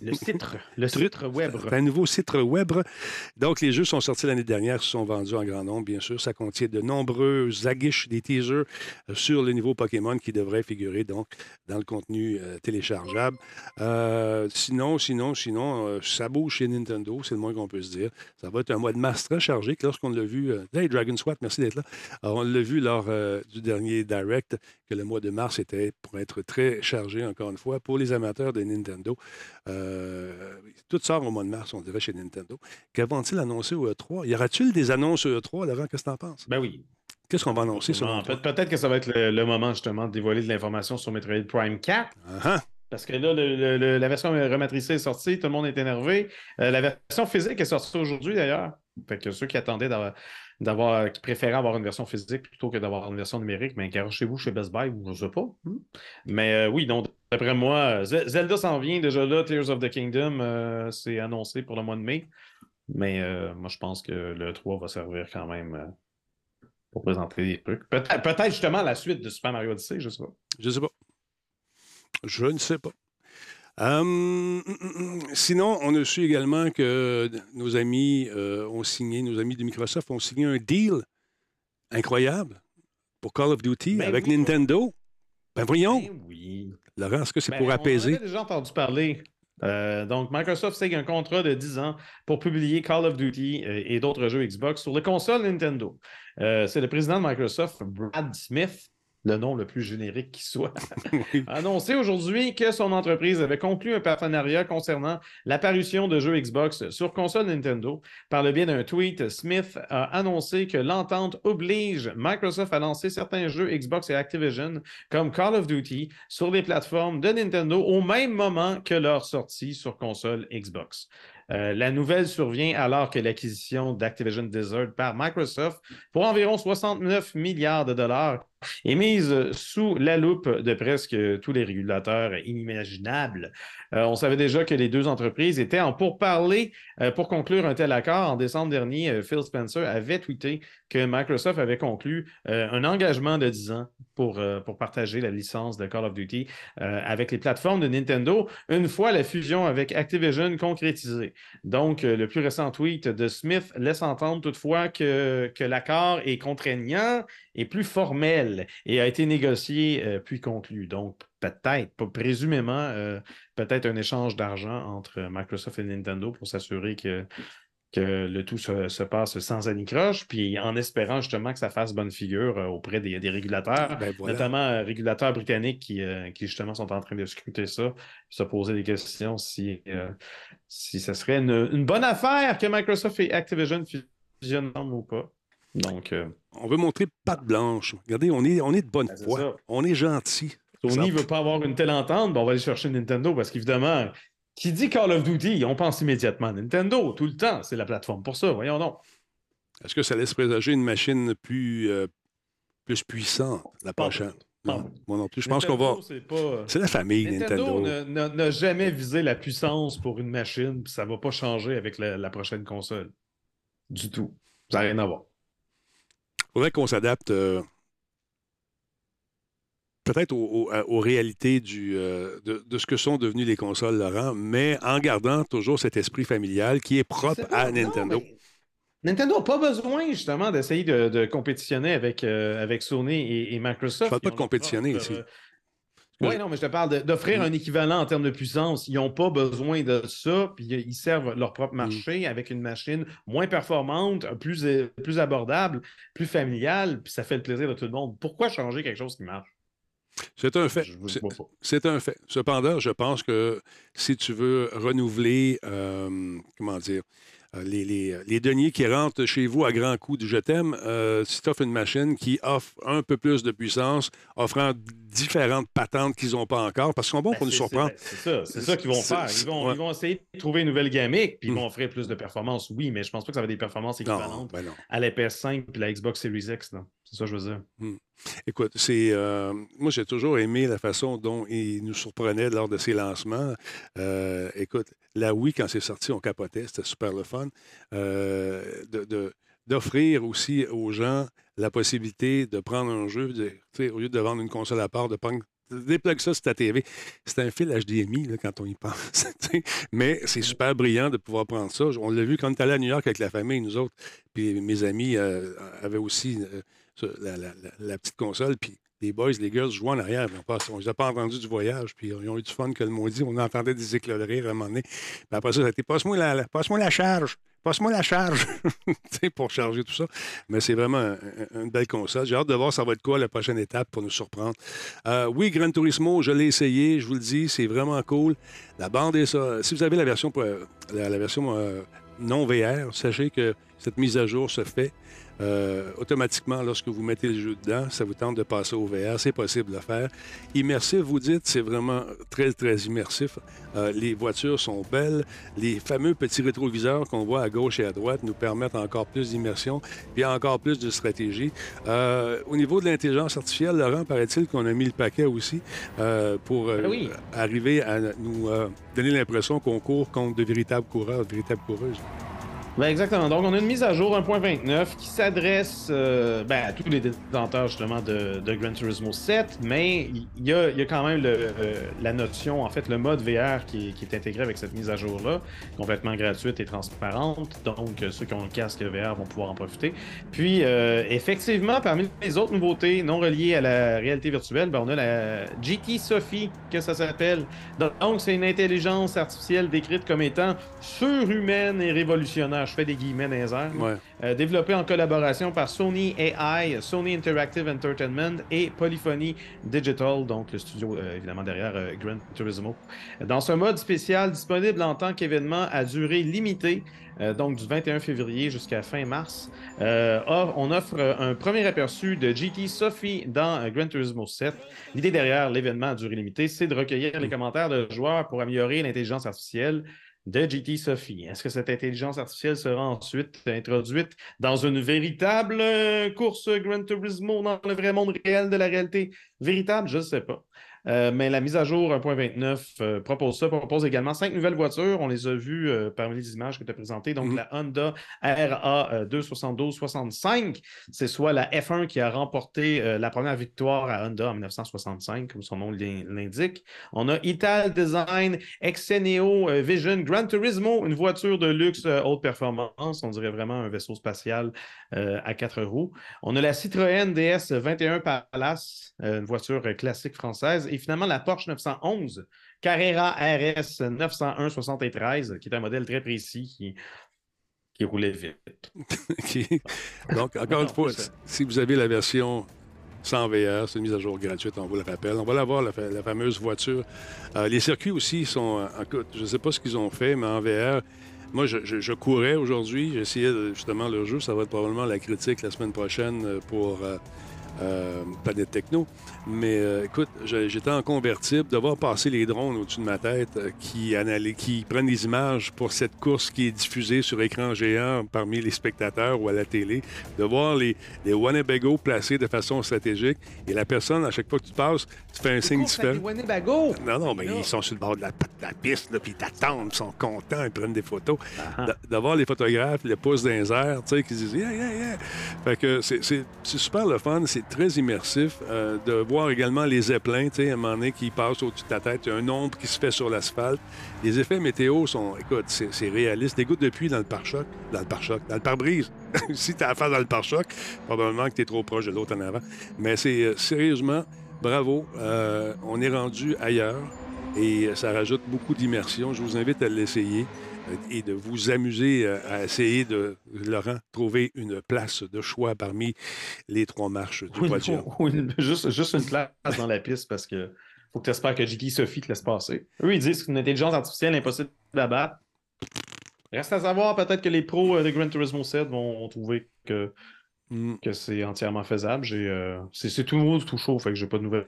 Le citre. Le citre un nouveau site web. Donc, les jeux sont sortis l'année dernière, se sont vendus en grand nombre, bien sûr. Ça contient de nombreux aguiches, des teasers euh, sur le niveau Pokémon qui devraient figurer donc dans le contenu euh, téléchargeable. Euh, sinon, sinon, sinon, ça bouge chez Nintendo, c'est le moins qu'on peut se dire. Ça va être un mois de mars très chargé. Lorsqu'on l'a vu, hey, Dragon SWAT, merci d'être là. On l'a vu lors du dernier Direct que le mois de mars était pour être très chargé, encore une fois, pour les amateurs de Nintendo. Euh, tout sort au mois de mars, on dirait, chez Nintendo. Qu'avont-ils annoncé au E3? Y aura-t-il des annonces au E3, Laurent? Qu'est-ce que tu en penses? Ben oui. Qu'est-ce qu'on va annoncer sur Sûrement. le Peut- Peut-être que ça va être le, le moment justement de dévoiler de l'information sur Metroid Prime 4. Ah, Parce que là, le- le- le- la version rematricée est sortie, tout le monde est énervé. Euh, la version physique est sortie aujourd'hui d'ailleurs. Fait que ceux qui attendaient d'avoir, d'avoir- qui préféraient avoir une version physique plutôt que d'avoir une version numérique, mais chez vous chez Best Buy, je sais pas. Hmm. Mais euh, oui, donc d'après moi, Ze- Zelda s'en vient déjà là, Tears of the Kingdom, euh, c'est annoncé pour le mois de mai. Mais euh, moi, je pense que le 3 va servir quand même euh, pour présenter des trucs. Peut-être, justement la suite de Super Mario Odyssey, je sais pas. Je ne sais pas. Je ne sais pas. Hum, hum, hum, sinon, on a su également que nos amis euh, ont signé, nos amis de Microsoft ont signé un deal incroyable pour Call of Duty Ben avec oui. Nintendo. Ben voyons, Ben oui. Laurent, est-ce que c'est Ben, pour On en apaiser? avait déjà entendu parler. Euh, donc, Microsoft signe un contrat de 10 ans pour publier Call of Duty euh, et d'autres jeux Xbox sur les consoles Nintendo. C'est le président de Microsoft, Brad Smith, le nom le plus générique qui soit, a annoncé aujourd'hui que son entreprise avait conclu un partenariat concernant l'apparition de jeux Xbox sur console Nintendo. Par le biais d'un tweet, Smith a annoncé que l'entente oblige Microsoft à lancer certains jeux Xbox et Activision comme Call of Duty sur les plateformes de Nintendo au même moment que leur sortie sur console Xbox. Euh, la nouvelle survient alors que l'acquisition d'Activision Blizzard par Microsoft pour environ 69 milliards de dollars est mise sous la loupe de presque tous les régulateurs inimaginables. Euh, on savait déjà que les deux entreprises étaient en pourparlers euh, pour conclure un tel accord. En décembre dernier, euh, Phil Spencer avait tweeté que Microsoft avait conclu un engagement de 10 ans pour, pour partager la licence de Call of Duty avec les plateformes de Nintendo une fois la fusion avec Activision concrétisée. Donc, le plus récent tweet de Smith laisse entendre toutefois que, que l'accord est contraignant et plus formel et a été négocié euh, puis conclu. Donc, peut-être, présumément, euh, peut-être un échange d'argent entre Microsoft et Nintendo pour s'assurer que, que le tout se, se passe sans anicroche, puis en espérant justement que ça fasse bonne figure euh, auprès des, des régulateurs, Ben voilà. notamment régulateurs britanniques qui, qui justement sont en train de scruter ça, se poser des questions si, si ce serait une, une bonne affaire que Microsoft et Activision fusionnent ou pas. Donc, euh, On veut montrer patte blanche. Regardez, on est, on est de bonne Ben, c'est foi. On est gentil. Sony ne veut pas avoir une telle entente, ben on va aller chercher Nintendo parce qu'évidemment, qui dit Call of Duty, on pense immédiatement à Nintendo tout le temps. C'est la plateforme pour ça, voyons donc. Est-ce que ça laisse présager une machine plus, euh, plus puissante la prochaine? Non, moi non plus. Je pense qu'on Nintendo, va. c'est pas- C'est la famille, Nintendo Nintendo. n'a- jamais visé la puissance pour une machine, puis ça ne va pas changer avec la, la prochaine console. Du tout. Ça n'a rien à voir. Il faudrait qu'on s'adapte euh, peut-être au- au- à- aux, réalités du, euh, de, de ce que sont devenues les consoles, Laurent, mais en gardant toujours cet esprit familial qui est propre à non, Nintendo. mais Nintendo n'a pas besoin justement d'essayer de, de compétitionner avec, euh, avec Sony et, et Microsoft. Je parle pas de compétitionner ici. Oui, non, mais je te parle d'offrir Mm. un équivalent en termes de puissance. Ils n'ont pas besoin de ça, puis ils servent leur Mm. propre marché avec une machine moins performante, plus, euh, plus abordable, plus familiale, puis ça fait le plaisir de tout le monde. Pourquoi changer quelque chose qui marche? C'est un fait. Je ne C'est- vois pas. C'est un fait. Cependant, je pense que si tu veux renouveler, euh, comment dire, euh, les, les, les deniers qui rentrent chez vous à grands coups du je t'aime, euh, si tu offres une machine qui offre un peu plus de puissance, offrant différentes patentes qu'ils n'ont pas encore, parce qu'ils sont bons pour Ben, nous c'est- surprendre. C'est ça, c'est ça qu'ils vont faire. Ils vont, ouais. ils vont essayer de trouver une nouvelle gamique, puis ils vont offrir plus de performances, oui, mais je pense pas que ça va être des performances Non, équivalentes ben non. à la PS5 et la Xbox Series X. là. C'est ça que je veux dire. Écoute, c'est euh, moi j'ai toujours aimé la façon dont il nous surprenait lors de ses lancements. Euh, écoute, la Wii quand c'est sorti, on capotait, c'était super le fun. Euh, de- d'offrir aussi aux gens la possibilité de prendre un jeu, de- au lieu de vendre une console à part, de prendre déplugue ça sur ta TV. C'est un fil HDMI là, quand on y pense. Mais c'est super brillant de pouvoir prendre ça. On l'a vu quand on est allé à New York avec la famille, nous autres. Puis mes amis euh, avaient aussi euh, la, la- la- la petite console. Puis les boys, les girls jouaient en arrière. On ne les a pas entendus du voyage. Puis ils ont eu du fun que le maudit. On entendait des éclats de rire à un moment donné. Puis après ça, ça a été passe-moi la, la- passe-moi la charge. Passe-moi la charge. Pour charger tout ça. Mais c'est vraiment un- un- une belle console. J'ai hâte de voir ça va être quoi la prochaine étape pour nous surprendre. Euh, oui, Gran Turismo, je l'ai essayé. Je vous le dis, c'est vraiment cool. La bande est ça. Si vous avez la version, version euh, non VR, sachez que cette mise à jour se fait euh, automatiquement lorsque vous mettez le jeu dedans. Ça vous tente de passer au VR, c'est possible de le faire. Immersif, vous dites, c'est vraiment très, très immersif. Euh, les voitures sont belles. Les fameux petits rétroviseurs qu'on voit à gauche et à droite nous permettent encore plus d'immersion puis encore plus de stratégie. Euh, au niveau de l'intelligence artificielle, Laurent, paraît-il qu'on a mis le paquet aussi pour oui. arriver à nous donner l'impression qu'on court contre de véritables coureurs, de véritables coureuses. Ben exactement. Donc, on a une mise à jour 1.29 qui s'adresse euh, ben, à tous les détenteurs justement de, de Gran Turismo 7, mais il y a, quand même euh, la notion, en fait, le mode VR qui, est- intégré avec cette mise à jour-là, complètement gratuite et transparente. Donc, euh, ceux qui ont le casque VR vont pouvoir en profiter. Puis, effectivement, parmi les autres nouveautés non reliées à la réalité virtuelle, ben, on a la GT Sophie, que ça s'appelle. Donc, c'est une intelligence artificielle décrite comme étant surhumaine et révolutionnaire. Je fais des guillemets dans les airs. Ouais. Euh, développé en collaboration par Sony AI, Sony Interactive Entertainment et Polyphony Digital, donc le studio euh, évidemment derrière euh, Gran Turismo. Dans ce mode spécial disponible en tant qu'événement à durée limitée, euh, donc du 21 février jusqu'à fin mars, off- on offre un premier aperçu de GT Sophie dans Gran Turismo 7. L'idée derrière l'événement à durée limitée, c'est de recueillir les commentaires de joueurs pour améliorer l'intelligence artificielle de GT Sophie. Est-ce que cette intelligence artificielle sera ensuite introduite dans une véritable euh, course Gran Turismo dans le vrai monde réel de la réalité? Véritable? Je ne sais pas. Euh, mais la mise à jour 1.29 euh, propose ça, propose également cinq nouvelles voitures. On les a vues euh, parmi les images que tu as présentées. Donc, Mhm. la Honda RA euh, 272-65, c'est soit la F1 qui a remporté la première victoire à Honda en 1965, comme son nom l'in- l'indique. On a Ital Design Exeneo Vision Gran Turismo, une voiture de luxe haute performance. On dirait vraiment un vaisseau spatial à quatre roues. On a la Citroën DS 21 Palace, une voiture classique française. Et finalement, la Porsche 911 Carrera RS 901 73, qui est un modèle très précis qui, qui roulait vite. Donc, encore une fois, si vous avez la version sans VR, c'est une mise à jour gratuite, on vous le rappelle. On va l'avoir, la, fa- la fameuse voiture. Euh, les circuits aussi sont. euh, je ne sais pas ce qu'ils ont fait, mais en VR, moi, je, je- je courais aujourd'hui. J'essayais justement le jeu. Ça va être probablement la critique la semaine prochaine euh, pour. euh, Planète Techno. Mais euh, écoute, j'étais en convertible de voir passer les drones au-dessus de ma tête euh, qui, analy- qui prennent des images pour cette course qui est diffusée sur écran géant parmi les spectateurs ou à la télé, de voir les, les Winnebago placés de façon stratégique et la personne, à chaque fois que tu passes, tu fais un signe différent. Winnebago! Non, non, mais ils sont sur le bord de la, de la piste, puis ils t'attendent, ils sont contents, ils prennent des photos. D'a- D'avoir les photographes, les pouces dans les airs, tu sais, qui disent yeah, yeah, yeah. Fait que c'est super le fun, c'est très immersif euh, de voir également les zeppelins, tu sais, à un moment donné, qui passent au-dessus de ta tête, il y a un ombre qui se fait sur l'asphalte. Les effets météo sont, écoute, c'est réaliste. Des gouttes dans le pare-choc, dans le pare-choc, dans le pare-brise. si tu as affaire dans le pare-choc, probablement que tu es trop proche de l'autre en avant. Mais c'est euh, sérieusement, bravo, euh, on est rendu ailleurs et euh, ça rajoute beaucoup d'immersion. Je vous invite à l'essayer et de vous amuser euh, à essayer de, Laurent, trouver une place de choix parmi les trois marches du podium. juste, juste une place dans la piste parce que faut que tu espères que JT Sophie te laisse passer. Eux, ils disent que c'est une intelligence artificielle impossible à battre. Reste à savoir, peut-être que les pros euh, de Gran Turismo 7 vont trouver que, Mm. que c'est entièrement faisable. J'ai, euh, c'est, tout nouveau, tout chaud, fait que j'ai pas de nouvelles.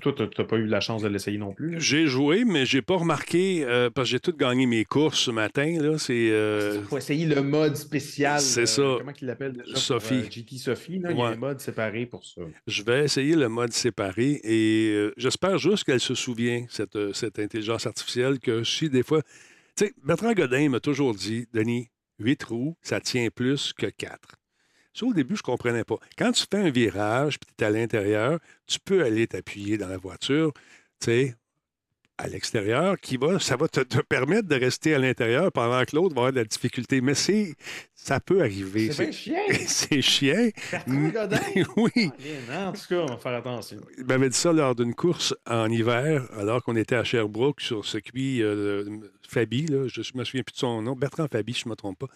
Toi, t'as, pas eu la chance de l'essayer non plus. J'ai joué, mais j'ai pas remarqué, euh, parce que j'ai tout gagné mes courses ce matin. Là, c'est, euh, faut essayer le mode spécial. C'est ça. Comment qu'il l'appelle déjà? Sophie. Pour, GT Sophie, là, il y a un mode séparé pour ça. Je vais essayer le mode séparé et j'espère juste qu'elle se souvient, cette, cette intelligence artificielle, que si des fois. Tu sais, Bertrand Godin m'a toujours dit Denis, 8 roues, ça tient plus que 4. Ça, au début, je ne comprenais pas. Quand tu fais un virage puis tu es à l'intérieur, tu peux aller t'appuyer dans la voiture, tu sais, à l'extérieur, qui va, ça va te, te permettre de rester à l'intérieur pendant que l'autre va avoir de la difficulté. Mais c'est, ça peut arriver. C'est chien! c'est chien. Oui. Ah, en tout cas, on va faire attention. Il m'avait dit ça lors d'une course en hiver, alors qu'on était à Sherbrooke sur le circuit euh, de Fabi, là, je ne me souviens plus de son nom, Bertrand Fabi, je ne me trompe pas.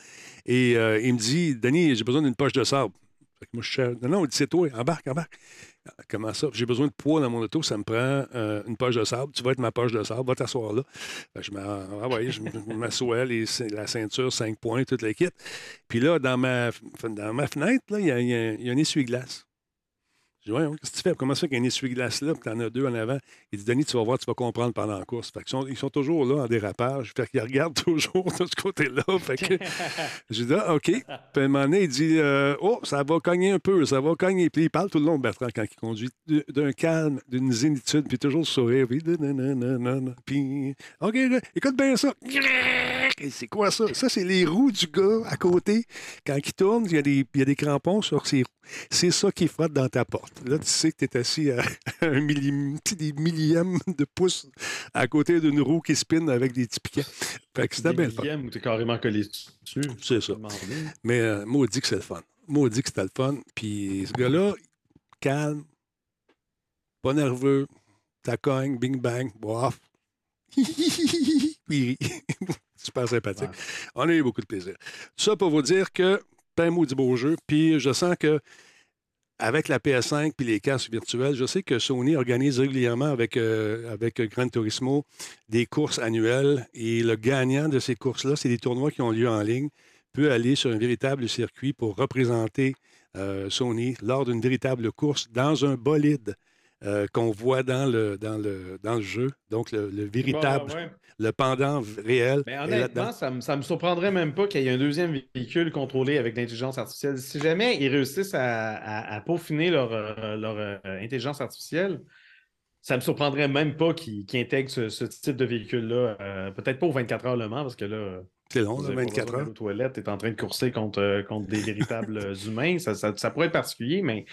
Et euh, il me dit Denis, j'ai besoin d'une poche de sable. Que moi, je. Non, non, il dit c'est toi, embarque, embarque. Ah, Comment ça? J'ai besoin de poids dans mon auto, ça me prend euh, une poche de sable. Tu vas être ma poche de sable, va t'asseoir là. Fait que je m'a- ah ouais, je m'assois, la ceinture, 5 points, toute kit. Puis là, dans ma, dans ma fenêtre, il y y a un essuie-glace. Je dis, ouais, qu'est-ce que tu fais? Comment ça qu'il y a un essuie-glace là, puis tu en as deux en avant? Il dit, Denis, tu vas voir, tu vas comprendre pendant la course. Fait sont, ils sont toujours là en dérapage. Fait qu'ils regardent toujours de ce côté-là. Fait que j'ai dit, ah, OK. Puis à un moment donné, il dit, euh, oh, ça va cogner un peu, ça va cogner. Puis il parle tout le long, Bertrand, quand il conduit, d'un calme, d'une zénitude, puis toujours le sourire. Puis, puis OK, écoute bien ça. C'est quoi ça? Ça, c'est les roues du gars à côté. Quand il tourne, il y a des, il y a des crampons sur ses roues. C'est ça qui frotte dans ta porte. Là, tu sais que tu es assis à un millim- des millièmes de pouce à côté d'une roue qui spinne avec des petits piquets. Fait que c'était Des bien le fun. millièmes où t'es carrément collé dessus. C'est ça. Mais euh, maudit que c'est le fun. Maudit que c'était le fun. Puis ce gars-là, calme, pas nerveux, ça cogne, bing bang, bof. Puis. Super sympathique. Ouais. On a eu beaucoup de plaisir. Tout ça pour vous dire que c'est un maudit beau jeu. Puis je sens que avec la PS5 puis les casques virtuels, je sais que Sony organise régulièrement avec, euh, avec Gran Turismo des courses annuelles. Et le gagnant de ces courses-là, c'est des tournois qui ont lieu en ligne peut aller sur un véritable circuit pour représenter euh, Sony lors d'une véritable course dans un bolide euh, qu'on voit dans le, dans, le, dans le jeu. Donc, le, le véritable, Bah, ouais. le pendant réel. Mais honnêtement, ça me, ça me surprendrait même pas qu'il y ait un deuxième véhicule contrôlé avec l'intelligence artificielle. Si jamais ils réussissent à, à- à peaufiner leur, euh, leur euh, intelligence artificielle, ça me surprendrait même pas qu'ils intègrent ce, ce type de véhicule-là. Euh, Peut-être pas aux 24 heures Le Mans, parce que là, C'est long, vous là, avez pas 24 besoin heures. toilettes, tu es en train de courser contre, contre des véritables humains. Ça, ça- ça pourrait être particulier, mais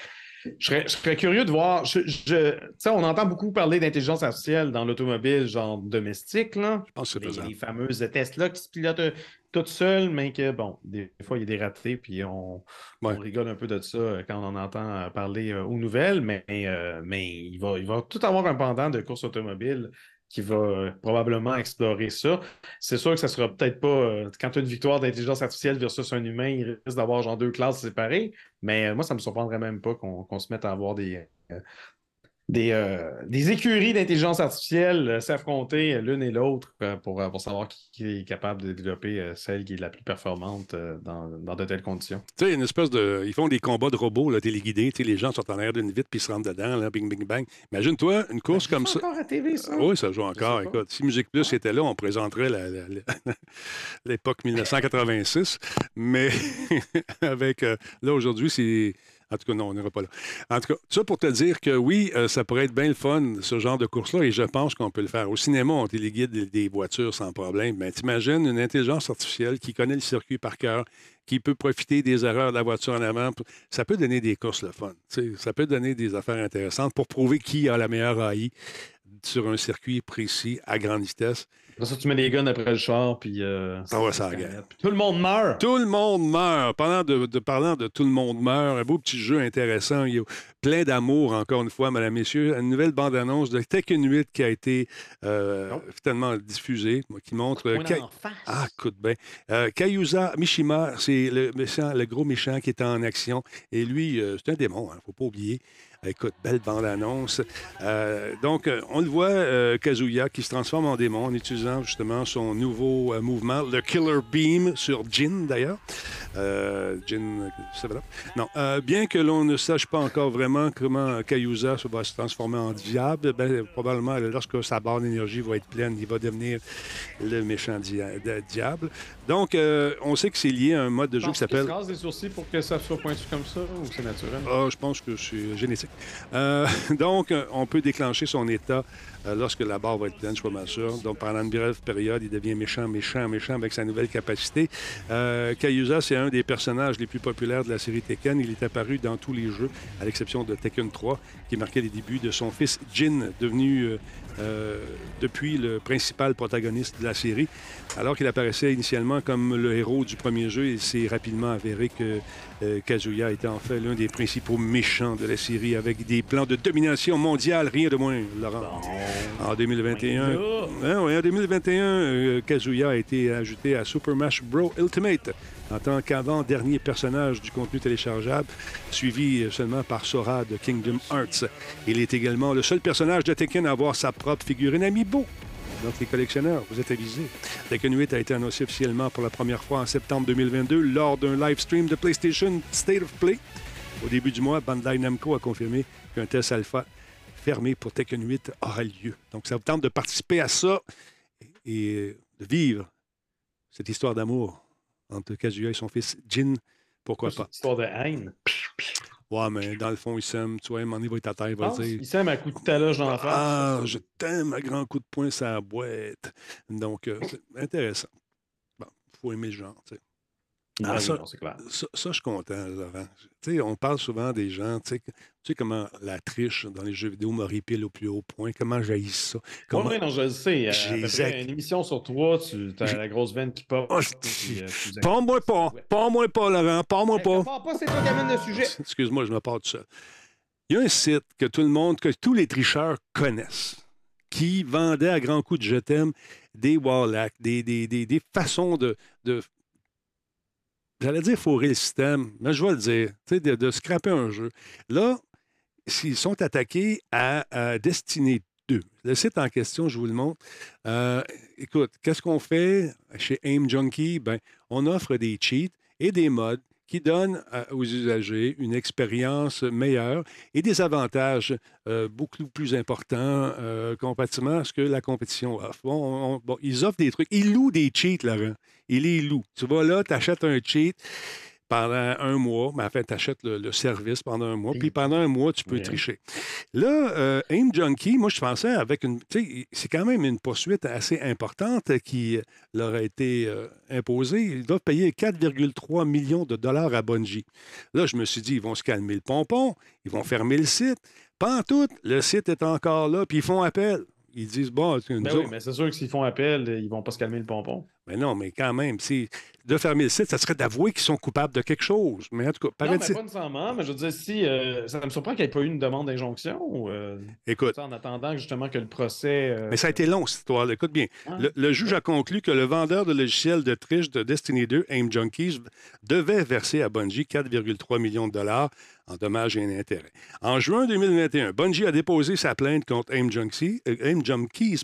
je serais, je serais curieux de voir. Je, je- on entend beaucoup parler d'intelligence artificielle dans l'automobile, genre domestique, là. Je pense que c'est Les, les fameuses Tesla qui se pilotent euh, toutes seules, mais que, bon, des fois, il y a des ratés, puis on, Ouais. on rigole un peu de ça euh, quand on en entend euh, parler aux nouvelles, mais, euh, mais il, va, il va tout avoir un pendant de course automobile qui va euh, probablement explorer ça. C'est sûr que ça sera peut-être pas, euh, quand tu as une victoire d'intelligence artificielle versus un humain, il risque d'avoir genre deux classes séparées, mais euh, moi, ça me surprendrait même pas qu'on se mette à avoir des, des, euh, des écuries d'intelligence artificielle euh, s'affronter euh, l'une et l'autre euh, pour, pour savoir qui, qui est capable de développer celle qui est la plus performante dans, dans de telles conditions. Tu sais, une espèce de. Ils font des combats de robots là, téléguidés. Tu sais, les gens sont en arrière d'une vitre puis ils se rentrent dedans, là, bing, bing, bang. Imagine-toi une course comme ça. encore à TV, ça? Oui, ça joue encore. Écoute, si Musique Plus était là, on présenterait l'époque 1986. Mais avec. euh, là, aujourd'hui, c'est. En tout cas, non, on n'ira pas là. En tout cas, ça pour te dire que oui, euh, ça pourrait être bien le fun, ce genre de course-là, et je pense qu'on peut le faire. Au cinéma, on téléguide des, des voitures sans problème. Mais t'imagines une intelligence artificielle qui connaît le circuit par cœur, qui peut profiter des erreurs de la voiture en avant. Ça peut donner des courses le fun. Ça peut donner des affaires intéressantes pour prouver qui a la meilleure AI sur un circuit précis à grande vitesse. Après ça, tu mets les guns après le char, puis. euh, Ah ouais, ça regarde. Tout le monde meurt! Tout le monde meurt. Parlant de, de- parlant de tout le monde meurt, un beau petit jeu intéressant. Il y a plein d'amour, encore une fois, mesdames, messieurs. Une nouvelle bande-annonce de Tekken 8 qui a été euh, finalement diffusée, qui montre. Point Ka-. Ah, écoute bien. Euh, Kayusa Mishima, c'est le, le gros méchant qui est en action. Et lui, euh, c'est un démon, il ne faut pas oublier. Écoute, belle bande-annonce. Euh, donc, euh, on le voit, euh, Kazuya, qui se transforme en démon en utilisant justement son nouveau mouvement, le Killer Beam, sur Jin d'ailleurs. Jin, c'est vrai? Non. Bien que l'on ne sache pas encore vraiment comment Kayusa va se transformer en diable, ben, probablement lorsque sa barre d'énergie va être pleine, il va devenir le méchant diable. Donc, euh, on sait que c'est lié à un mode de jeu qui s'appelle. rase des sourcils pour que ça soit pointu comme ça, ou c'est naturel? Ah, je pense que c'est génétique. Euh, donc, on peut déclencher son état lorsque la barre va être pleine, je suis pas sûr. Donc, pendant une brève période, il devient méchant, méchant, méchant avec sa nouvelle capacité. Euh, Kayusa, c'est un des personnages les plus populaires de la série Tekken. Il est apparu dans tous les jeux, à l'exception de Tekken 3, qui marquait les débuts de son fils Jin, devenu euh, euh, depuis le principal protagoniste de la série. Alors qu'il apparaissait initialement comme le héros du premier jeu, il s'est rapidement avéré que euh, Kazuya était en fait l'un des principaux méchants de la série avec des plans de domination mondiale, rien de moins, Laurent. En 2021, Ben là. Hein, ouais, en 2021 euh, Kazuya a été ajouté à Super Smash Bros. Ultimate en tant qu'avant-dernier personnage du contenu téléchargeable, suivi seulement par Sora de Kingdom Hearts. Il est également le seul personnage de Tekken à avoir sa propre figurine Amiibo. Donc, les collectionneurs, vous êtes avisés. Tekken 8 a été annoncé officiellement pour la première fois en septembre 2022 lors d'un live stream de PlayStation State of Play. Au début du mois, Bandai Namco a confirmé qu'un test alpha fermé pour Tekken 8 aura lieu. Donc, ça vous tente de participer à ça et de vivre cette histoire d'amour entre Kazuya et son fils Jin. Pourquoi pas? une histoire de haine. Ouais, mais dans le fond, il s'aime. Tu vois, il va être à terre, il va dire Il s'aime à coup de taloche dans la face. Ah, je t'aime à grand coup de poing la boîte. Donc, euh, c'est intéressant. faut aimer le genre. tu sais. Ouais, Ah, ça- clair. Ça, ça, je suis content, Laurent. On parle souvent des gens, tu sais, comment la triche dans les jeux vidéo m'horripile au plus haut point, comment j'haïs ça. Comment... Oui, non, je le sais. euh, J'ai à peu zac- près une émission sur trois, tu as la grosse veine qui pop. Oh, euh, tu zac- Pas moi pas, pas moi pas, Laurent, pas moi Hey, pas. pas, c'est toi qui amène le sujet. Excuse-moi, je me parle tout seul. Il y a un site que tout le monde, que tous les tricheurs connaissent, qui vendait à grands coups de je t'aime des wallacks, des, des, des, des façons de, de- J'allais dire fourrer le système, mais je vais le dire, de, de scraper un jeu. Là, s'ils sont attaqués à, à Destiny 2, le site en question, je vous le montre. Euh, écoute, qu'est-ce qu'on fait chez Aim Junkie? Ben, on offre des cheats et des mods qui donnent à- aux usagers une expérience meilleure et des avantages euh, beaucoup plus importants euh, comparativement à ce que la compétition offre. Bon, on- on- bon, ils offrent des trucs. Ils louent des cheats, Laurent. Ils les louent. Tu vas là, tu achètes un cheat pendant un mois, mais en fait, tu achètes le, le service pendant un mois, puis pendant un mois, tu peux tricher. Là, euh, Aim Junkie, moi, je pensais avec une. Tu sais, c'est quand même une poursuite assez importante qui leur a été euh, imposée. Ils doivent payer 4,3 millions de dollars à Bungie. Là, je me suis dit, ils vont se calmer le pompon, ils vont fermer le site. Pas en tout, le site est encore là, puis ils font appel. Ils disent, bon, nous Ben oui, mais c'est sûr que s'ils font appel, ils vont pas se calmer le pompon. mais non, mais quand même, si de fermer le site, ça serait d'avouer qu'ils sont coupables de quelque chose. Mais en tout cas, Non, mais pas nécessairement, mais je veux dire, si euh, ça me surprend qu'il n'y ait pas eu une demande d'injonction euh, écoute, en attendant justement que le procès. euh, mais ça a été long, cette histoire Écoute bien. Le, le juge a conclu que le vendeur de logiciels de triche de Destiny 2, Aim Junkies, devait verser à Bungie 4,3 millions de dollars en dommages et intérêts. En juin 2021, Bungie a déposé sa plainte contre Aim Junkies, euh, Aim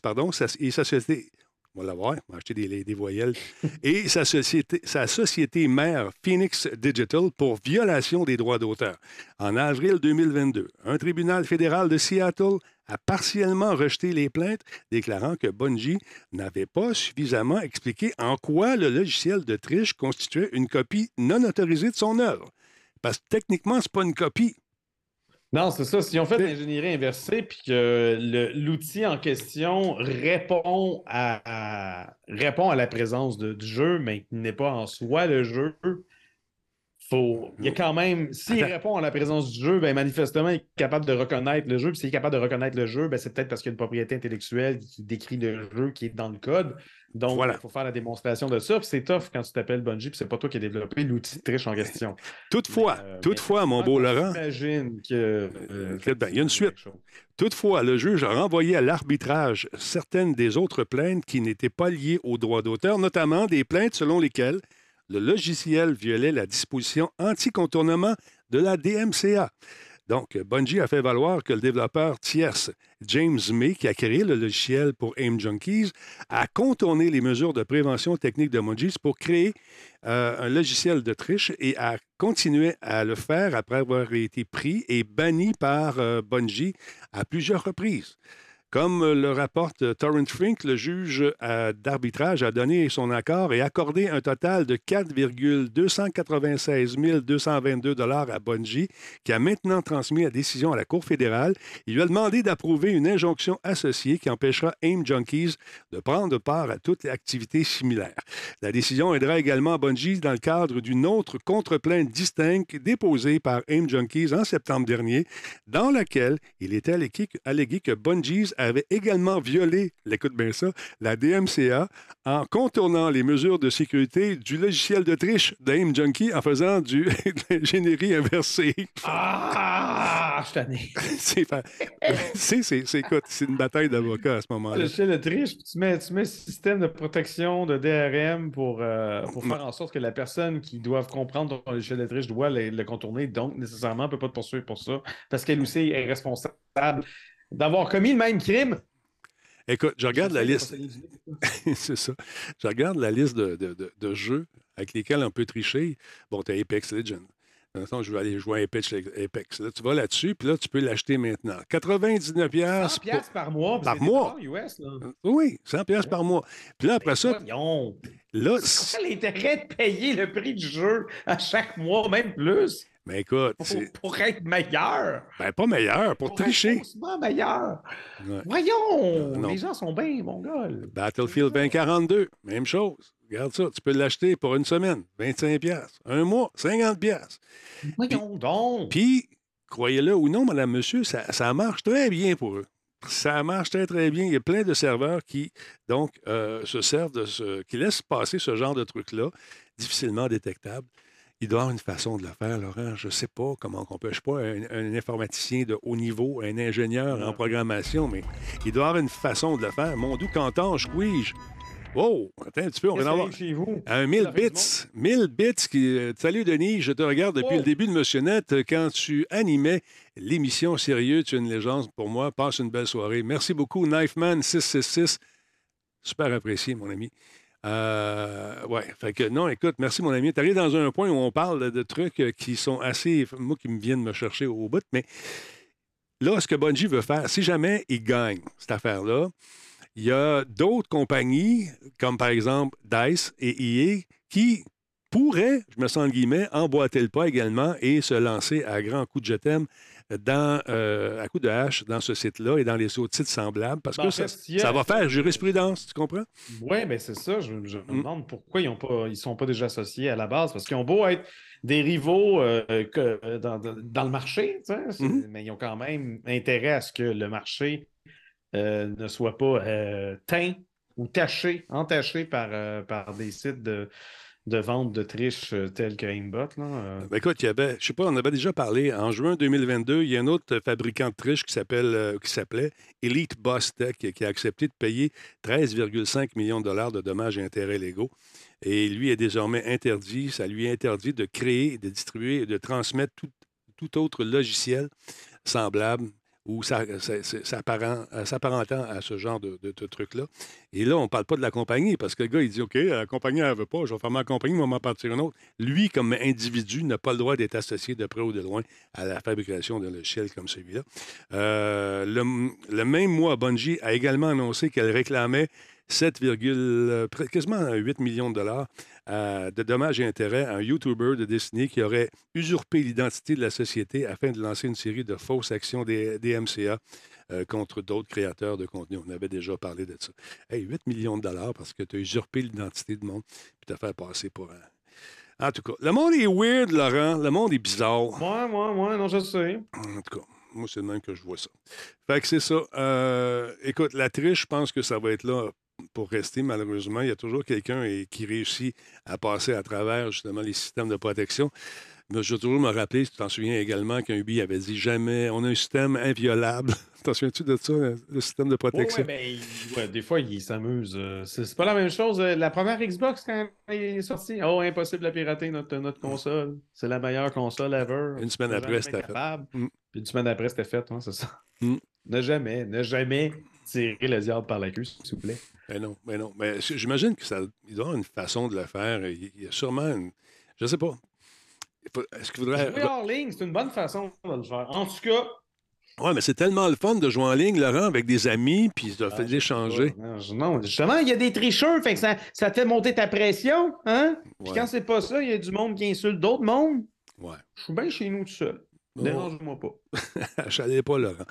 pardon, et sa société. On va l'avoir, on va acheter des, des voyelles. et sa société, sa société mère Phoenix Digital pour violation des droits d'auteur. En avril 2022, un tribunal fédéral de Seattle a partiellement rejeté les plaintes, déclarant que Bungie n'avait pas suffisamment expliqué en quoi le logiciel de triche constituait une copie non autorisée de son œuvre. Parce que techniquement, c'est pas une copie. Non, c'est ça. Si on fait de l'ingénierie inversée puis que l'outil en question répond à, à- répond à la présence de- du jeu, mais qui n'est pas en soi le jeu, faut, il y a quand même, s'il répond à la présence du jeu, ben manifestement, il est capable de reconnaître le jeu. Puis s'il est capable de reconnaître le jeu, ben c'est peut-être parce qu'il y a une propriété intellectuelle qui décrit le jeu qui est dans le code. Donc, Voilà. il faut faire la démonstration de ça. Puis c'est tough quand tu t'appelles Bungie, puis c'est pas toi qui as développé l'outil de triche en question. Toutefois, Mais, euh, toutefois, mais- mon beau Laurent, J'imagine que. euh, il y a une suite. Toutefois, le juge a renvoyé à l'arbitrage certaines des autres plaintes qui n'étaient pas liées aux droits d'auteur, notamment des plaintes selon lesquelles le logiciel violait la disposition anti-contournement de la DMCA. Donc, Bungie a fait valoir que le développeur tierce James May, qui a créé le logiciel pour Aim Junkies, a contourné les mesures de prévention technique de Bungie pour créer euh, un logiciel de triche et a continué à le faire après avoir été pris et banni par euh, Bungie à plusieurs reprises. Comme le rapporte Torrent Frink, le juge d'arbitrage a donné son accord et accordé un total de 4,296 222 dollars à Bungie, qui a maintenant transmis la décision à la Cour fédérale. Il lui a demandé d'approuver une injonction associée qui empêchera Aim Junkies de prendre part à toute activité similaire. La décision aidera également Bungie dans le cadre d'une autre contre-plainte distincte déposée par Aim Junkies en septembre dernier, dans laquelle il était allégué que Bungie avait également violé, écoute bien ça, la DMCA en contournant les mesures de sécurité du logiciel de triche d'Aim Junkie en faisant du, de l'ingénierie inversée. Ah, je c'est, c'est, c'est- c'est- écoute, c'est une bataille d'avocats à ce moment-là. Le logiciel de triche, tu mets, tu mets un système de protection de DRM pour, euh, pour faire en sorte que la personne qui doit comprendre ton logiciel de triche doit le, le contourner, donc nécessairement ne peut pas te poursuivre pour ça, parce qu'elle aussi est responsable d'avoir commis le même crime. Écoute, je regarde la liste. c'est ça. Je regarde la liste de, de- de- de jeux avec lesquels on peut tricher. Bon, tu as Apex Legends. Maintenant, je vais aller jouer à Apex. Apex. Là, tu vas là-dessus, puis là, tu peux l'acheter maintenant. 99 100 piastres pour- par mois. Par mois. US, là. Oui, 100 piastres par mois. Puis là, après ça, Voyons. là, C'est c'est- quoi l'intérêt de payer le prix du jeu à chaque mois, même plus, ben écoute, pour, pour être meilleur? ben, pas meilleur pour Pour tricher. être meilleur. Ouais. Voyons, Non. les gens sont bien, mon gars. Battlefield 2042, même chose. Regarde ça, tu peux l'acheter pour une semaine, 25 pièces. Un mois, 50 pièces. Voyons donc. Puis, croyez-le ou non, madame, monsieur, ça, ça marche très bien pour eux. Ça marche très, très bien. Il y a plein de serveurs qui, donc, euh, se servent de ce... qui laissent passer ce genre de truc-là, difficilement détectable. Il doit avoir une façon de le faire, Laurent. Je ne sais pas comment on peut. Je ne suis pas un, un informaticien de haut niveau, un ingénieur en programmation, mais il doit avoir une façon de le faire. Mon doux canton, squeeze. Oh, attends un petit peu, on va en avoir. arrive chez vous? Un 1000 Ça fait du bits. 1000 bits. Qui... euh, Salut, Denis. Je te regarde depuis Oh. le début de Monsieur Net. Quand tu animais l'émission Sérieux, tu es une légende pour moi. Passe une belle soirée. Merci beaucoup, Knifeman666. Super apprécié, mon ami. Euh, fait que non, écoute, merci, mon ami. Tu arrives dans un point où on parle de, de trucs euh, qui sont assez. Moi, qui me viennent me chercher au bout, mais là, ce que Bungie veut faire, si jamais il gagne cette affaire-là, il y a d'autres compagnies, comme par exemple DICE et EA, qui pourraient, je me sens en guillemets, emboîter le pas également et se lancer à grands coups de je t'aime dans, euh, à coups de hache dans ce site-là et dans les autres sites semblables, parce Ben, que ça, fait, ça va faire jurisprudence, tu comprends? Oui, mais c'est ça. Je, je me Mm. demande pourquoi ils ne sont pas déjà associés à la base. Parce qu'ils ont beau être des rivaux euh, que- euh, dans, dans- le marché, Mhm. mais ils ont quand même intérêt à ce que le marché euh, ne soit pas teint ou taché, entaché par, par des sites de, de vente de triches euh, tels que Aimbot. Euh. Ben, écoute, il y avait, je sais pas, on avait déjà parlé, en juin 2022, il y a un autre fabricant de triche qui s'appelle, euh, s'appelait Elite Boss Tech, qui a accepté de payer 13,5 millions de dollars de dommages et intérêts légaux. Et lui est désormais interdit, ça lui est interdit de créer, de distribuer et de transmettre tout autre logiciel semblable ou euh, s'apparentant à ce genre de, de- truc-là. Et là, on ne parle pas de la compagnie parce que le gars, il dit OK, la compagnie, elle ne veut pas, je vais faire ma compagnie, moi, m'en partir une autre. Lui, comme individu, n'a pas le droit d'être associé de près ou de loin à la fabrication d'un logiciel comme celui-là. Euh, le, le même mois, Bungie a également annoncé qu'elle réclamait 7, euh, quasiment 8 millions de dollars euh, de dommages et intérêts à un YouTuber de Disney qui aurait usurpé l'identité de la société afin de lancer une série de fausses actions des, des MCA euh, contre d'autres créateurs de contenu. On avait déjà parlé de ça. Hey, 8 millions de dollars parce que tu as usurpé l'identité du monde puis t'as fait passer pour un. En tout cas, le monde est weird, Laurent. Le monde est bizarre. Moi, moi, moi, non, je sais. En tout cas, moi, c'est de même que je vois ça. Fait que c'est ça. Euh, écoute, la triche, je pense que ça va être là pour rester, malheureusement. Il y a toujours quelqu'un qui réussit à passer à travers, justement, les systèmes de protection. Mais je vais toujours me rappeler, tu t'en souviens également qu'un B avait dit jamais, on a un système inviolable. T'en souviens-tu de ça, le système de protection? ouais, ben, ouais, des fois, ils s'amusent. euh, C'est pas la même chose. euh, La première Xbox, quand elle est sortie, oh, impossible à pirater notre, notre console. C'est la meilleure console ever. Une semaine après, c'était fait. Mm. Puis une semaine après, c'était fait, hein, c'est ça. Mm. Ne jamais, ne jamais tirer le diable par la queue, s'il vous plaît. Ben non, ben non. Mais j'imagine que ça, avoir une façon de le faire. Il il y a sûrement une. Je sais pas. Est-ce qu'il faudrait. Jouer hors ligne, c'est une bonne façon de le faire. En tout cas, Oui, mais c'est tellement le fun de jouer en ligne, Laurent, avec des amis, puis de Ah, faire d'échanger. pas. Non, justement, il y a des tricheurs, fait que ça, ça fait monter ta pression, hein? Puis Ouais. quand c'est pas ça, il y a du monde qui insulte d'autres mondes. Ouais. Je suis bien chez nous tout seul. Oh. Dérange-moi pas. Je savais pas, Laurent.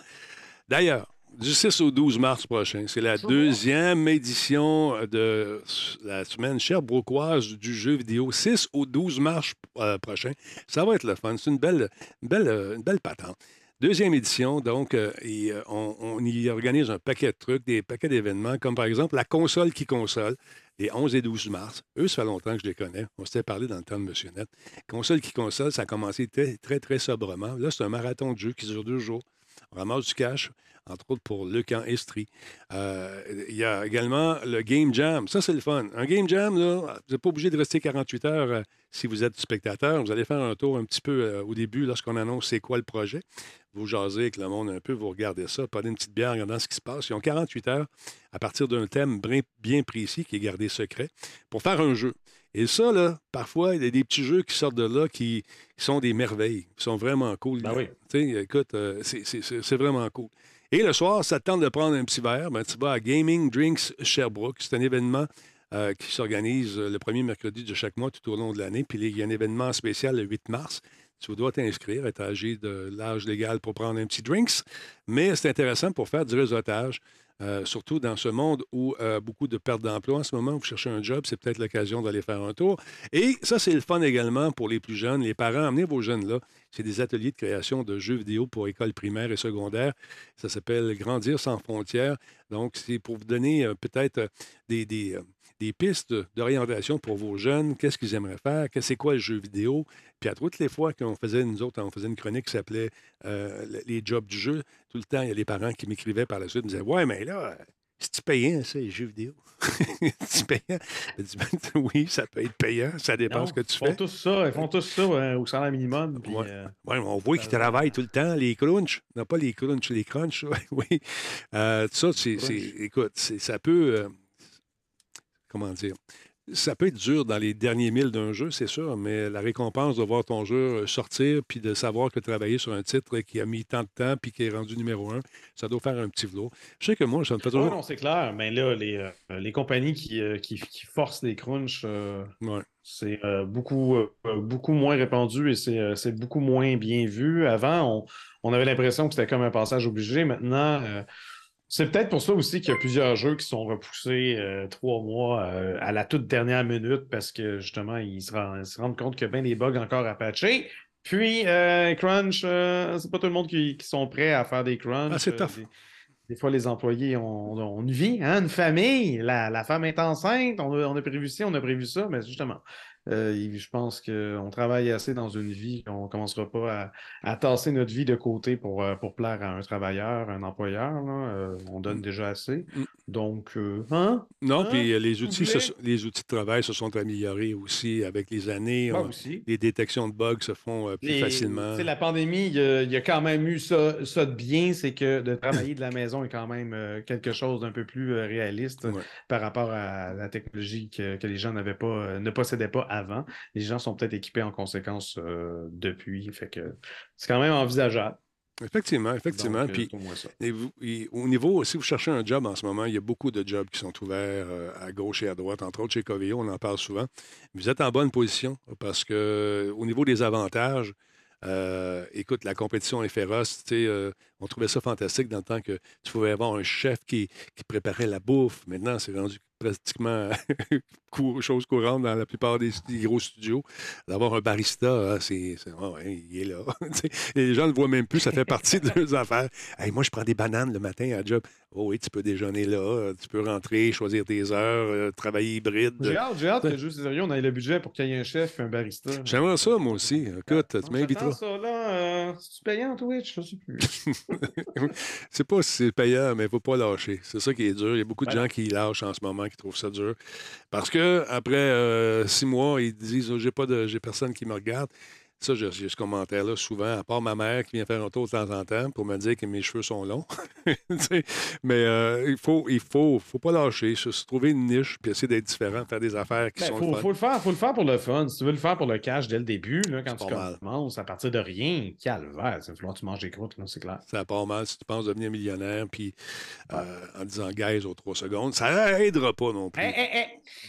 D'ailleurs, du 6 au 12 mars prochain, c'est la deuxième édition de la semaine cherbroquoise du jeu vidéo. 6 au 12 mars euh, prochain. Ça va être le fun. C'est une belle, une belle, euh, une belle patente. Deuxième édition, donc, euh, et, euh, on, on y organise un paquet de trucs, des paquets d'événements, comme par exemple la console qui console, les 11 et 12 mars. Eux, ça fait longtemps que je les connais. On s'était parlé dans le temps de Monsieur Net. Console qui console, ça a commencé très, très, très sobrement. Là, c'est un marathon de jeu qui dure deux jours. Ramasse du cash, entre autres pour Lucan Estrie. Euh, Il y a également le Game Jam. Ça, c'est le fun. Un Game Jam, là, vous n'êtes pas obligé de rester 48 heures euh, si vous êtes spectateur. Vous allez faire un tour un petit peu euh, au début lorsqu'on annonce c'est quoi le projet. Vous jasez avec le monde un peu, vous regardez ça, prenez une petite bière, regardez ce qui se passe. Ils ont 48 heures à partir d'un thème bien précis qui est gardé secret pour faire un jeu. Et ça, là, parfois, il y a des petits jeux qui sortent de là qui, sont des merveilles, qui sont vraiment cool. Ben oui. Écoute, euh, c'est vraiment cool. Et le soir, ça te tente de prendre un petit verre, ben, tu vas à Gaming Drinks Sherbrooke. C'est un événement euh, qui s'organise euh, le premier mercredi de chaque mois tout au long de l'année. Puis il y a un événement spécial le 8 mars. Tu dois t'inscrire, être âgé de l'âge légal pour prendre un petit drinks. Mais c'est intéressant pour faire du réseautage. Euh, surtout dans ce monde où euh, beaucoup de pertes d'emploi en ce moment. Vous cherchez un job, c'est peut-être l'occasion d'aller faire un tour. Et ça, c'est le fun également pour les plus jeunes. Les parents, amenez vos jeunes là. C'est des ateliers de création de jeux vidéo pour écoles primaires et secondaires. Ça s'appelle Grandir sans frontières. Donc, c'est pour vous donner euh, peut-être des, des pistes d'orientation pour vos jeunes. Qu'est-ce qu'ils aimeraient faire? Que- C'est quoi le jeu vidéo? Puis à toutes les fois qu'on faisait, nous autres, on faisait une chronique qui s'appelait euh, le- Les jobs du jeu, tout le temps, il y a les parents qui m'écrivaient par la suite, me disaient Ouais, mais là, c'est-tu payant, ça, les jeux vidéo? c'est payant? Ben, oui, ça peut être payant, ça dépend Non, ce que tu ils font fais. tous ça, ils font tous ça euh, au salaire minimum. puis, Ouais. euh, Ouais, on voit qu'ils travaillent tout le temps, les crunchs. Non, pas les crunchs, les crunchs, oui. Euh, tout ça, c'est, écoute, ça peut. Euh, comment dire? Ça peut être dur dans les derniers milles d'un jeu, c'est sûr, mais la récompense de voir ton jeu sortir puis de savoir que tu travaillé sur un titre qui a mis tant de temps puis qui est rendu numéro un, ça doit faire un petit flow. Je sais que moi, ça me fait Ouais, toujours. non, c'est clair. Mais là, les, euh, les compagnies qui, euh, qui, qui forcent les crunchs, euh, Ouais. c'est euh, beaucoup, euh, beaucoup moins répandu et c'est euh, beaucoup moins bien vu. Avant, on, on avait l'impression que c'était comme un passage obligé. Maintenant, euh, c'est peut-être pour ça aussi qu'il y a plusieurs jeux qui sont repoussés euh, trois mois euh, à la toute dernière minute parce que justement, ils se, rend- ils se rendent compte qu'il y a bien des bugs encore à patcher. Puis, euh, crunch, c'est pas tout le monde qui, qui sont prêts à faire des crunchs. Ah, c'est tough. des- des fois, les employés ont, ont une vie, hein, une famille. La, la femme est enceinte. On a, on a prévu ci, on a prévu ça. Mais justement, euh, je pense qu'on travaille assez dans une vie qu'on ne commencera pas à, à tasser notre vie de côté pour, euh, pour plaire à un travailleur, un employeur. là. Euh, on donne déjà assez. Donc, euh, hein? Non, Hein? puis les outils, se les outils de travail se sont améliorés aussi avec les années. On- aussi. les détections de bugs se font plus facilement. La pandémie, il y, a, il y a quand même eu ça, ça de bien, c'est que de travailler de la maison est quand même quelque chose d'un peu plus réaliste Ouais. par rapport à la technologie que, que les gens n'avaient pas, ne possédaient pas avant. Les gens sont peut-être équipés en conséquence euh, depuis. Fait que c'est quand même envisageable. Effectivement, effectivement. Donc, euh, Puis. Et vous- et au niveau, si vous cherchez un job en ce moment, il y a beaucoup de jobs qui sont ouverts euh, à gauche et à droite, entre autres chez Coveo, on en parle souvent. Vous êtes en bonne position parce que au niveau des avantages, euh, écoute, la compétition est féroce. euh, on trouvait ça fantastique dans le temps que tu pouvais avoir un chef qui, qui préparait la bouffe. Maintenant, c'est rendu pratiquement chose courante dans la plupart des, des gros studios. D'avoir un barista, ah, c'est, ah ouais, il est là. Tu les gens ne le voient même plus, ça fait partie de leurs affaires. Hey, moi, je prends des bananes le matin à job. Oh oui, tu peux déjeuner là, euh, tu peux rentrer, choisir tes heures, euh, travailler hybride. J'ai hâte, j'ai hâte que juste sérieux, on ait le budget pour qu'il y ait un chef et un barista. J'aimerais ça, moi aussi. Écoute, tu Donc, m'inviteras. ça, là. Euh, payant, Twitch? Je sais plus. C'est pas si c'est payant, mais il ne faut pas lâcher. C'est ça qui est dur. Il y a beaucoup de Ben gens qui lâchent en ce moment, qui trouvent ça dur. Parce que après euh, six mois, ils disent oh, j'ai pas de j'ai personne qui me regarde. Ça, j'ai ce commentaire-là souvent, à part ma mère qui vient faire un tour de temps en temps pour me dire que mes cheveux sont longs. Mais euh, il faut, il faut, faut pas lâcher, se, trouver une niche puis essayer d'être différent, faire des affaires qui Ben, sont faut, le fun. faut le faire, faut le faire pour le fun. Si tu veux le faire pour le cash dès le début, là, quand tu mal. commences à partir de rien, calvaire, il va tu manges des croûtes, c'est clair. Ça part mal si tu penses devenir millionnaire, puis euh, en disant guys aux trois secondes, ça aidera pas non plus. Hé!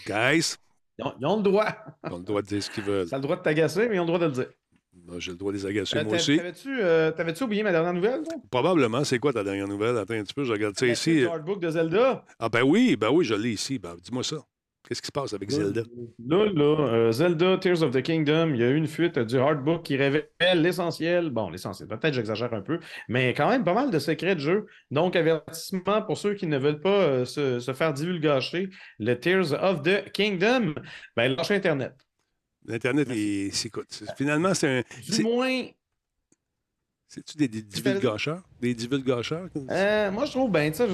Guys, Ils ont, ils ont le droit. ils ont le droit de dire ce qu'ils veulent. Ça a le droit de t'agacer, mais ils ont le droit de le dire. Moi, J'ai le droit de les agacer, Euh, moi aussi. T'avais-tu euh, t'avais-tu oublié ma dernière nouvelle? toi? Probablement, c'est quoi ta dernière nouvelle? Attends un petit peu, je regarde ça ici. du artbook de Zelda? Ah ben oui, ben oui, je l'ai ici. Ben, dis-moi ça. Qu'est-ce qui se passe avec Zelda? Là, là, euh, Zelda Tears of the Kingdom, il y a eu une fuite du hardbook qui révèle l'essentiel. Bon, l'essentiel, peut-être j'exagère un peu, mais quand même pas mal de secrets de jeu. Donc, avertissement pour ceux qui ne veulent pas euh, se, se faire divulgacher le Tears of the Kingdom, ben lâchez Internet. L'Internet, il- c'est écoute, c'est- finalement, c'est un. Du moins, C'est-tu des, des divulgacheurs? Des divulgacheurs? euh, moi je trouve, ben, tu sais,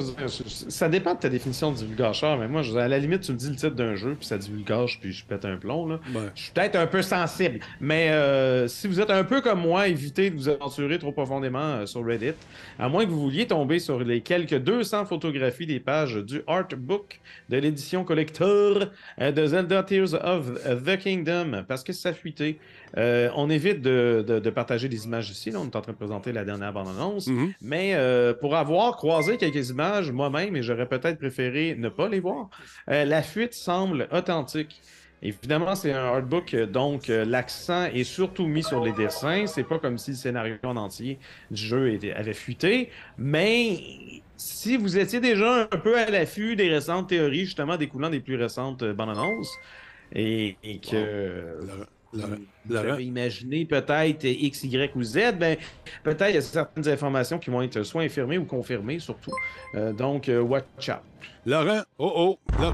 ça dépend de ta définition de divulgacheur, mais moi, je- à la limite, tu me dis le titre d'un jeu, puis ça divulgage, puis je pète un plomb, là. Ouais. Je suis peut-être un peu sensible, mais euh, si vous êtes un peu comme moi, évitez de vous aventurer trop profondément euh, sur Reddit, à moins que vous vouliez tomber sur les quelques 200 photographies des pages du artbook de l'édition collector de Zelda Tears of the Kingdom, parce que ça fuité. On évite de, de- de partager des images ici, là, on est en train de présenter la dernière bande-annonce, Mhm. Mais euh, pour avoir croisé quelques images moi-même, et j'aurais peut-être préféré ne pas les voir, euh, la fuite semble authentique. Évidemment, c'est un artbook, euh, donc l'accent est surtout mis sur les dessins. C'est pas comme si le scénario en entier du jeu avait fuité. Mais si vous étiez déjà un peu à l'affût des récentes théories, justement découlant des plus récentes bandes annonces, et, que avez imaginé peut-être X, Y ou Z, ben, peut-être il y a certaines informations qui vont être soit infirmées ou confirmées, surtout. Euh, donc, euh, watch out. Laurent, oh oh, là,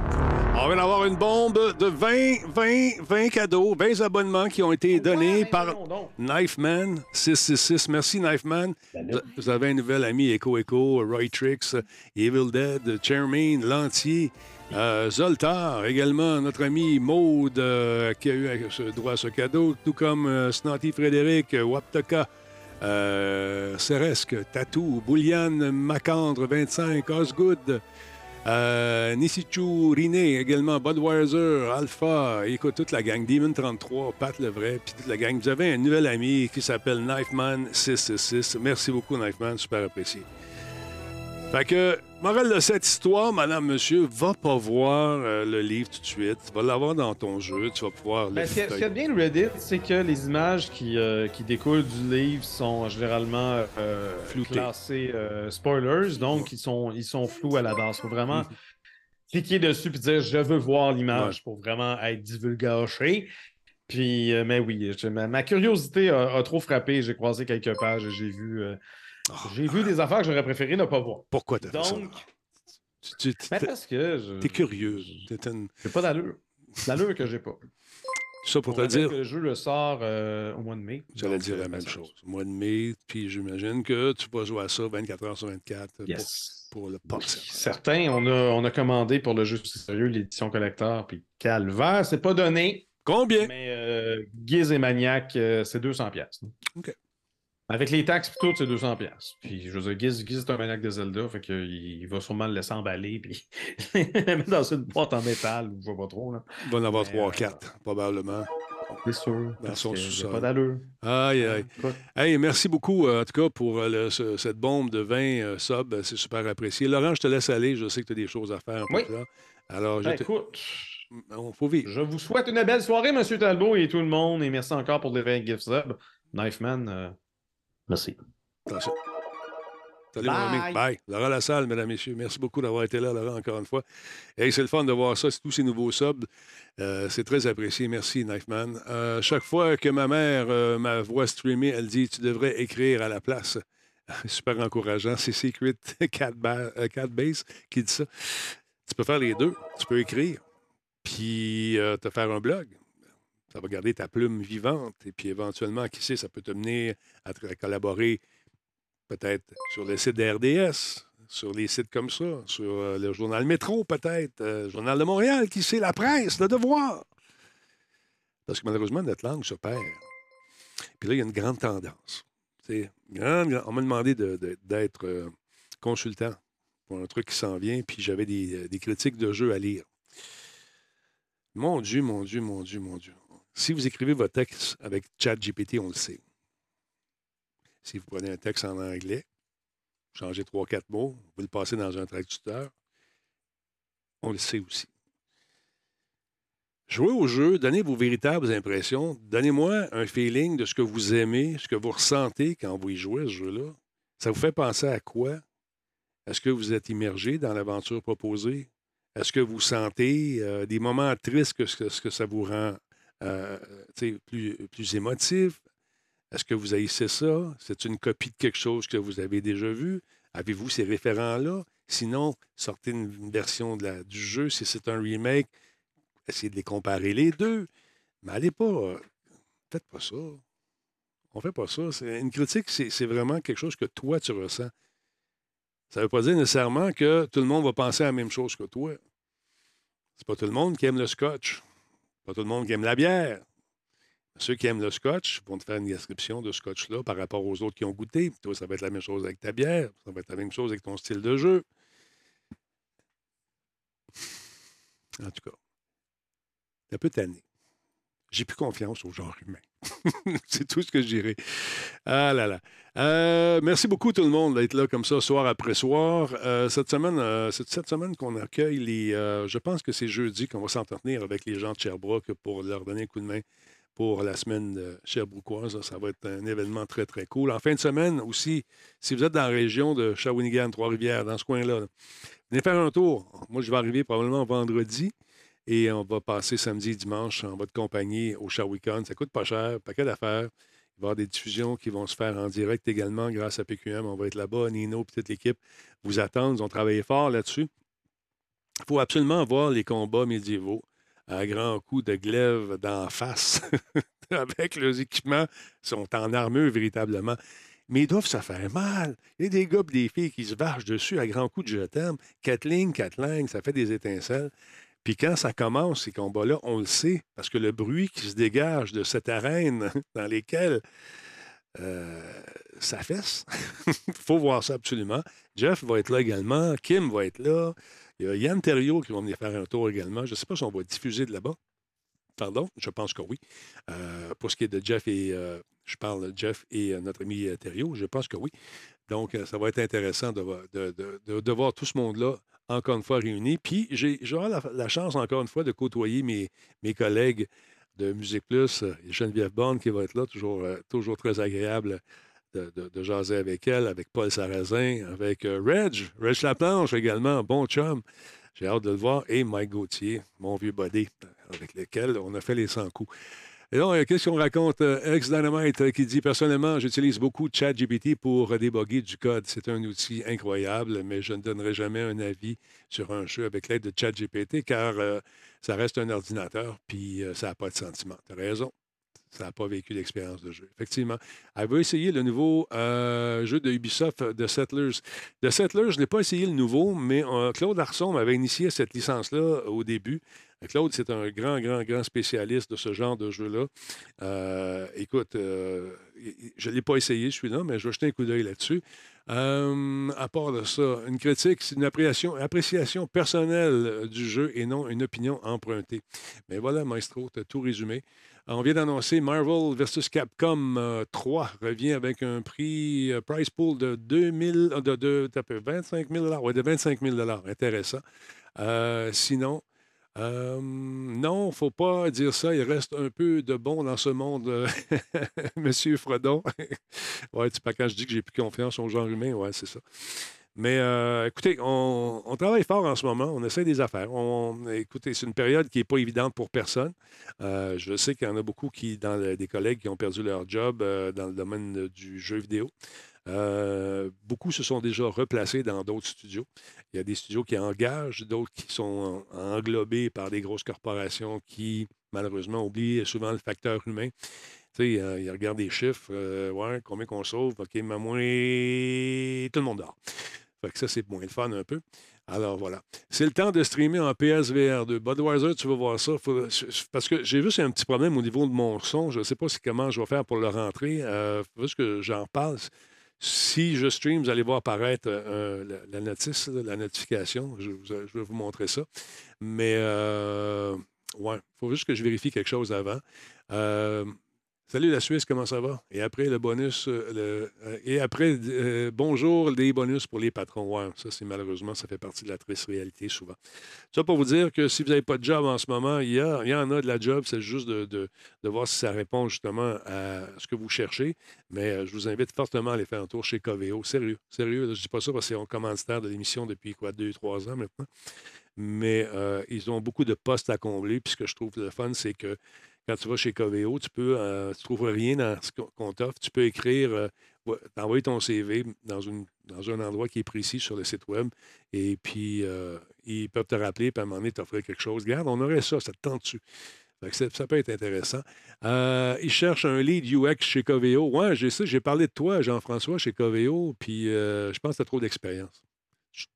on va avoir une bombe de 20, 20, 20 cadeaux, 20 abonnements qui ont été donnés Ouais, par. Knifeman 666. Merci Knifeman. Vous- Vous avez un nouvel ami, Echo Echo, Roy Tricks, Evil Dead, Chairman, Lantier, euh, Zoltar, également notre ami Maude euh, qui a eu droit à ce cadeau, tout comme euh, Frédéric, Waptaka, euh, Ceresque, Tatou, Bouliane, Macandre, 25, Osgood, Nisichu, Riné, également Budweiser, Alpha, écoute, toute la gang, Demon 33, Pat Levray, puis toute la gang. Vous avez un nouvel ami qui s'appelle Knifeman 666. Merci beaucoup, Knifeman, super apprécié. Fait que, morale de cette histoire, madame, monsieur, va pas voir euh, le livre tout de suite. Tu vas l'avoir dans ton jeu, tu vas pouvoir le Ben, ce qui est- ce qui est bien de Reddit, c'est que les images qui, euh, qui découlent du livre sont généralement euh, classées euh, spoilers, donc ils sont, ils sont flous à la base. Il faut vraiment Mhm. cliquer dessus et dire je veux voir l'image pour vraiment être divulgaché. Puis, euh, mais oui, je- ma, ma curiosité a, a trop frappé. J'ai croisé quelques pages et j'ai vu, euh, j'ai vu des affaires que j'aurais préféré ne pas voir. Pourquoi t'as fait ça? Donc, Tu- tu- mais t'es- parce que je. T'es curieux. T'es une- J'ai pas d'allure. L'allure que j'ai pas. Ça pour On te dire. que le jeu le sort euh, au mois de mai. J'allais dire euh, la même ça- chose. Mois de mai, puis j'imagine que tu vas jouer à ça 24 heures sur 24 pour- Yes. pour, le pas. Certains, on a, on a commandé pour le jeu sérieux l'édition collector, puis calvaire, c'est pas donné, Combien? mais euh, Giz et Maniac, euh, c'est 200 pièces. OK. Avec les taxes tout, c'est 200 pièces. Puis je veux dire, Giz, Giz est un maniac de Zelda, fait qu'il il va sûrement le laisser emballer, puis mettre dans une boîte en métal, ou je vois pas trop, là. Il va en avoir Mais, 3 euh, 4 probablement. C'est sûr. Dans son sous-sol. pas d'allure. Aïe, aïe. Écoute, Hey, merci beaucoup, euh, en tout cas, pour euh, le- ce- cette bombe de 20 euh, subs. C'est super apprécié. Laurent, je te laisse aller. Je sais que tu as des choses à faire. Oui. Alors, je ben, te... écoute, On faut vivre. je vous souhaite une belle soirée, Monsieur Talbot et tout le monde, et merci encore pour les 20 gift subs. Knifeman, euh, merci. Attention. Salut, mon Bye. ami. Bye. Laurent Lassalle, mesdames, messieurs. Merci beaucoup d'avoir été là, Laurent, encore une fois. Hey, c'est le fun de voir ça, c'est tous ces nouveaux subs. Euh, c'est très apprécié. Merci, Knifeman. Euh, chaque fois que ma mère euh, ma voix streamée, elle dit Tu devrais écrire à la place. Super encourageant. C'est Secret Cat, Ba- euh, Cat Base qui dit ça. Tu peux faire les deux. Tu peux écrire, puis euh, te faire un blog. Ça va garder ta plume vivante. Et puis éventuellement, qui sait, ça peut te mener à, collaborer peut-être sur le site de RDS, sur les sites comme ça, sur euh, le journal Métro peut-être, euh, journal de Montréal, qui sait, la presse, le devoir. Parce que malheureusement, notre langue se perd. Puis là, il y a une grande tendance. On m'a demandé de- de- d'être euh, consultant pour un truc qui s'en vient, puis j'avais des, euh, des critiques de jeux à lire. Mon Dieu, mon Dieu, mon Dieu, mon Dieu. Si vous écrivez votre texte avec ChatGPT, on le sait. Si vous prenez un texte en anglais, changez trois, quatre mots, vous le passez dans un traducteur, on le sait aussi. Jouez au jeu, donnez vos véritables impressions, donnez-moi un feeling de ce que vous aimez, ce que vous ressentez quand vous y jouez ce jeu-là. Ça vous fait penser à quoi? Est-ce que vous êtes immergé dans l'aventure proposée? Est-ce que vous sentez euh, des moments tristes que que ça vous rend euh, plus, émotif? Est-ce que vous haïssez ça? C'est une copie de quelque chose que vous avez déjà vu? Avez-vous ces référents-là? Sinon, sortez une, version de la- du jeu. Si c'est un remake, essayez de les comparer les deux. Mais allez pas. euh, Faites pas ça. On fait pas ça. Une critique, c'est c'est vraiment quelque chose que toi, tu ressens. Ça ne veut pas dire nécessairement que tout le monde va penser à la même chose que toi. C'est pas tout le monde qui aime le scotch. Pas tout le monde qui aime la bière. Ceux qui aiment le scotch vont te faire une description de scotch-là par rapport aux autres qui ont goûté. Toi, ça va être la même chose avec ta bière. Ça va être la même chose avec ton style de jeu. En tout cas, c'est un peu tanné. J'ai plus confiance au genre humain. c'est tout ce que je dirais. Ah là là. Euh, merci beaucoup tout le monde d'être là comme ça, soir après soir. Euh, cette semaine, euh, c'est cette semaine qu'on accueille les. je pense que c'est jeudi qu'on va s'entretenir avec les gens de Sherbrooke pour leur donner un coup de main pour la semaine Sherbrookeoise. Ça va être un événement très, très cool. En fin de semaine aussi, si vous êtes dans la région de Shawinigan, Trois-Rivières, dans ce coin-là, là, venez faire un tour. Moi, je vais arriver probablement vendredi. Et on va passer samedi et dimanche en votre compagnie au Shawicon. Ça coûte pas cher, paquet d'affaires. Il va y avoir des diffusions qui vont se faire en direct également grâce à PQM. On va être là-bas. Nino et toute l'équipe vous attendent. Ils ont travaillé fort là-dessus. Il faut absolument voir les combats médiévaux à grands coups de glaive d'en face avec leurs équipements. Ils sont en armure véritablement. Mais ils doivent se faire mal. Il y a des gars des filles qui se vachent dessus à grands coups de je t'aime. Quatre lignes, ça fait des étincelles. Puis quand ça commence, ces combats-là, on le sait, parce que le bruit qui se dégage de cette arène dans lesquelles euh, ça fesse, il faut voir ça absolument. Jeff va être là également, Kim va être là, il y a Yann Terriot qui va venir faire un tour également. Je ne sais pas si on va diffuser de là-bas. Pardon, je pense que oui. Euh, pour ce qui est de Jeff et euh, je parle de Jeff et euh, notre ami Thériault, je pense que oui. Donc, ça va être intéressant de voir tout ce monde-là encore une fois réuni. Puis, j'ai la, la chance encore une fois de côtoyer mes, mes collègues de Musique Plus, euh, Geneviève Bonne qui va être là, toujours, euh, toujours très agréable de, de- de jaser avec elle, avec Paul Sarrazin, avec euh, Reg, Reg Laplanche également, bon chum. J'ai hâte de le voir. Et Mike Gauthier, mon vieux body, avec lequel on a fait les 100 coups. Et donc, euh, qu'est-ce qu'on raconte? Euh, Ex-Dynamite euh, qui dit Personnellement, j'utilise beaucoup ChatGPT pour débugger du code. C'est un outil incroyable, mais je ne donnerai jamais un avis sur un jeu avec l'aide de ChatGPT car ça reste un ordinateur puis ça n'a pas de sentiment. Tu as raison. Ça n'a pas vécu d'expérience de jeu. Effectivement. Elle veut essayer le nouveau jeu de Ubisoft de Settlers? De Settlers, je n'ai pas essayé le nouveau, mais Claude Arson m'avait initié cette licence-là au début. Claude, c'est un grand, grand, grand spécialiste de ce genre de jeu-là. Euh, écoute, euh, je ne l'ai pas essayé, celui-là, mais je vais jeter un coup d'œil là-dessus. Euh, à part de ça, une critique, c'est une appréciation, personnelle du jeu et non une opinion empruntée. Mais voilà, Maestro, tu as tout résumé. On vient d'annoncer Marvel vs. Capcom euh, 3 revient avec un prix, price pool de 2000, euh, de, de, peu, 25 000 ouais, de 25 000 Intéressant. Sinon, euh, non, faut pas dire ça. Il reste un peu de bon dans ce monde, euh, Monsieur Frodon. ouais, tu pas quand je dis que j'ai plus confiance au genre humain, ouais, c'est ça. Mais euh, écoutez, on, travaille fort en ce moment, on essaie des affaires. On, écoutez, c'est une période qui n'est pas évidente pour personne. Euh, je sais qu'il y en a beaucoup qui, dans des collègues qui ont perdu leur job dans le domaine du jeu vidéo. Euh, beaucoup se sont déjà replacés dans d'autres studios. Il y a des studios qui engagent, d'autres qui sont en- englobés par des grosses corporations qui, malheureusement, oublient souvent le facteur humain. Tu sais, euh, ils regardent des chiffres, euh, ouais, combien qu'on sauve, OK, mais moins, tout le monde dort. Fait que ça, c'est moins le fun un peu. Alors voilà. C'est le temps de streamer en PSVR 2. Budweiser, tu vas voir ça. Parce que j'ai c'est un petit problème au niveau de mon son. Je ne sais pas si, comment je vais faire pour le rentrer. Euh, faut juste que j'en parle. Si je stream, vous allez voir apparaître euh, la, la notice, la notification. Je, vous- je vais vous montrer ça. Mais euh, ouais, il faut juste que je vérifie quelque chose avant. Salut la Suisse, comment ça va? Et après le bonus, euh, le- euh, et après, euh, bonjour, des bonus pour les patrons. Ouais, ça, c'est malheureusement, ça fait partie de la triste réalité souvent. Ça pour vous dire que si vous n'avez pas de job en ce moment, il y, en a de la job, c'est juste de, de- de voir si ça répond justement à ce que vous cherchez. Mais je vous invite fortement à aller faire un tour chez Coveo. Sérieux, sérieux, je ne dis pas ça parce qu'ils sont commanditaires de l'émission depuis quoi, deux, trois ans maintenant. Mais ils ont beaucoup de postes à combler. Puis ce que je trouve le fun, c'est que quand tu vas chez Coveo, tu peux, euh, tu trouves rien dans ce qu'on- t'offre. Tu peux écrire, euh, ouais, t'envoyer ton CV dans, une, dans un endroit qui est précis sur le site web. Et puis, euh, ils peuvent te rappeler, puis à un moment donné, t'offrir quelque chose. Regarde, on aurait ça, ça te tente dessus. Ça peut être intéressant. Euh, ils cherchent un lead UX chez Coveo. Ouais, j'ai ça, j'ai parlé de toi, Jean-François, chez Coveo, puis euh, je pense que tu as trop d'expérience.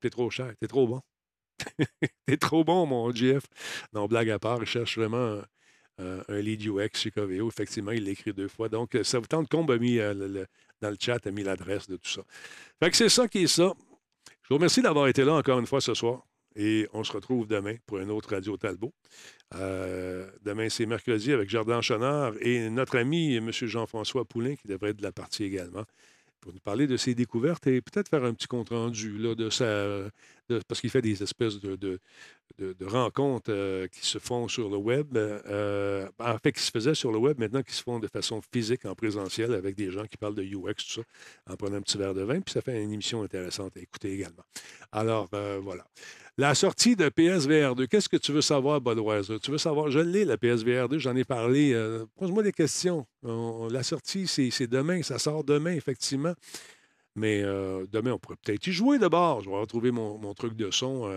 T'es trop cher, t'es trop bon. t'es trop bon, mon GF. Non, blague à part, ils cherchent vraiment un, un lead UX chez Coveo. Effectivement, il l'écrit deux fois. Donc, euh, ça vous tente Combe a mis euh, dans le chat, a mis l'adresse de tout ça. Fait que c'est ça qui est ça. Je vous remercie d'avoir été là encore une fois ce soir. Et on se retrouve demain pour un autre Radio Talbot. Euh, demain, c'est mercredi avec Jardin Chenard et notre ami M. Jean-François Poulain, qui devrait être de la partie également, pour nous parler de ses découvertes et peut-être faire un petit compte-rendu de sa. parce qu'il fait des espèces de- de- rencontres euh, qui se font sur le web. euh, en fait, qui se faisaient sur le web, maintenant qui se font de façon physique, en présentiel, avec des gens qui parlent de UX, tout ça, en prenant un petit verre de vin. Puis ça fait une émission intéressante à écouter également. Alors, euh, voilà. La sortie de PSVR 2, qu'est-ce que tu veux savoir, Budweiser? Tu veux savoir, je l'ai, la PSVR 2, j'en ai parlé. Pose-moi des questions. On- la sortie, c'est demain, ça sort demain, effectivement. Mais demain, on pourrait peut-être y jouer d'abord. Je vais retrouver mon, truc de son.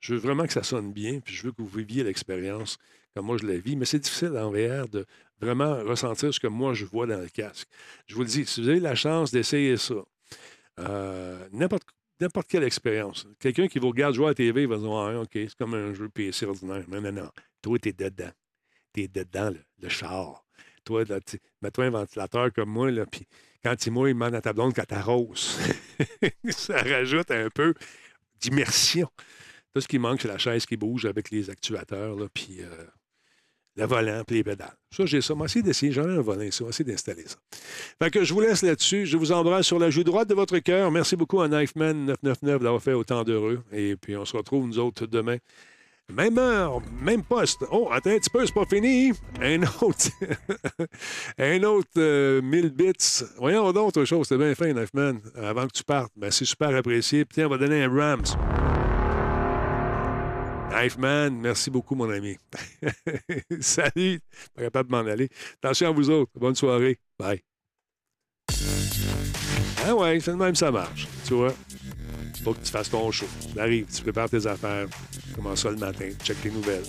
Je veux vraiment que ça sonne bien, puis je veux que vous viviez l'expérience comme moi je la vis. Mais c'est difficile en VR de vraiment ressentir ce que moi je vois dans le casque. Je vous le dis, si vous avez la chance d'essayer ça, euh, n'importe quelle expérience. Quelqu'un qui vous regarde jouer à la TV, il va dire Ah, OK, c'est comme un jeu PC ordinaire. Non, non, non. Toi, tu es dedans. Tu es dedans, le, char. Toi, mets-toi un ventilateur comme moi, là, puis quand tu mouilles, il demande à ta blonde t'arroses. ça rajoute un peu d'immersion. Tout ce qui manque, c'est la chaise qui bouge avec les actuateurs, là, puis euh, le volant, puis les pédales. Ça, j'ai ça. Moi, essayer d'essayer. J'en ai un volant ici. Va essayer d'installer ça. Fait que je vous laisse là-dessus. Je vous embrasse sur la joue droite de votre cœur. Merci beaucoup à Knifeman999 d'avoir fait autant d'heureux. Et puis, on se retrouve, nous autres, demain. Même heure, même poste. Oh, attends un petit peu, c'est pas fini. Un autre. un autre euh, 1000 bits. Voyons donc autre chose. C'était bien fin, Knifeman. Avant que tu partes. Ben, c'est super apprécié. Puis, tiens, on va donner un Rams. Knifeman, merci beaucoup, mon ami. Salut. Pas capable de m'en aller. Attention à vous autres. Bonne soirée. Bye. Ah ouais, c'est même ça marche. Tu vois? Faut que tu fasses ton show. T'arrives, tu prépares tes affaires. Tu commences ça le matin, tu checkes tes nouvelles.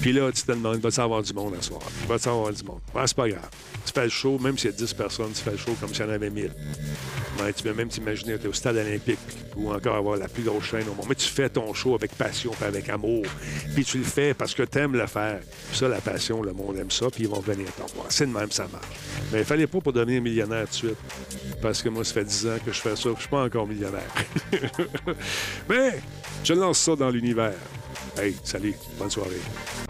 Puis là, tu te demandes, va-tu avoir du monde à soir? Va-tu avoir du monde? Ouais, c'est pas grave. Tu fais le show, même s'il y a 10 personnes, tu fais le show comme s'il y en avait 1000. Ouais, tu peux même t'imaginer être au stade olympique ou encore avoir la plus grosse chaîne au monde. Mais tu fais ton show avec passion, puis avec amour. Puis tu le fais parce que tu aimes le faire. Puis ça, la passion, le monde aime ça, puis ils vont venir te voir. C'est de même, ça marche. Mais il fallait pas pour devenir millionnaire tout de suite. Parce que moi, ça fait 10 ans que je fais ça, que je suis pas encore millionnaire. Mais je lance ça dans l'univers. Salut, bonne soirée.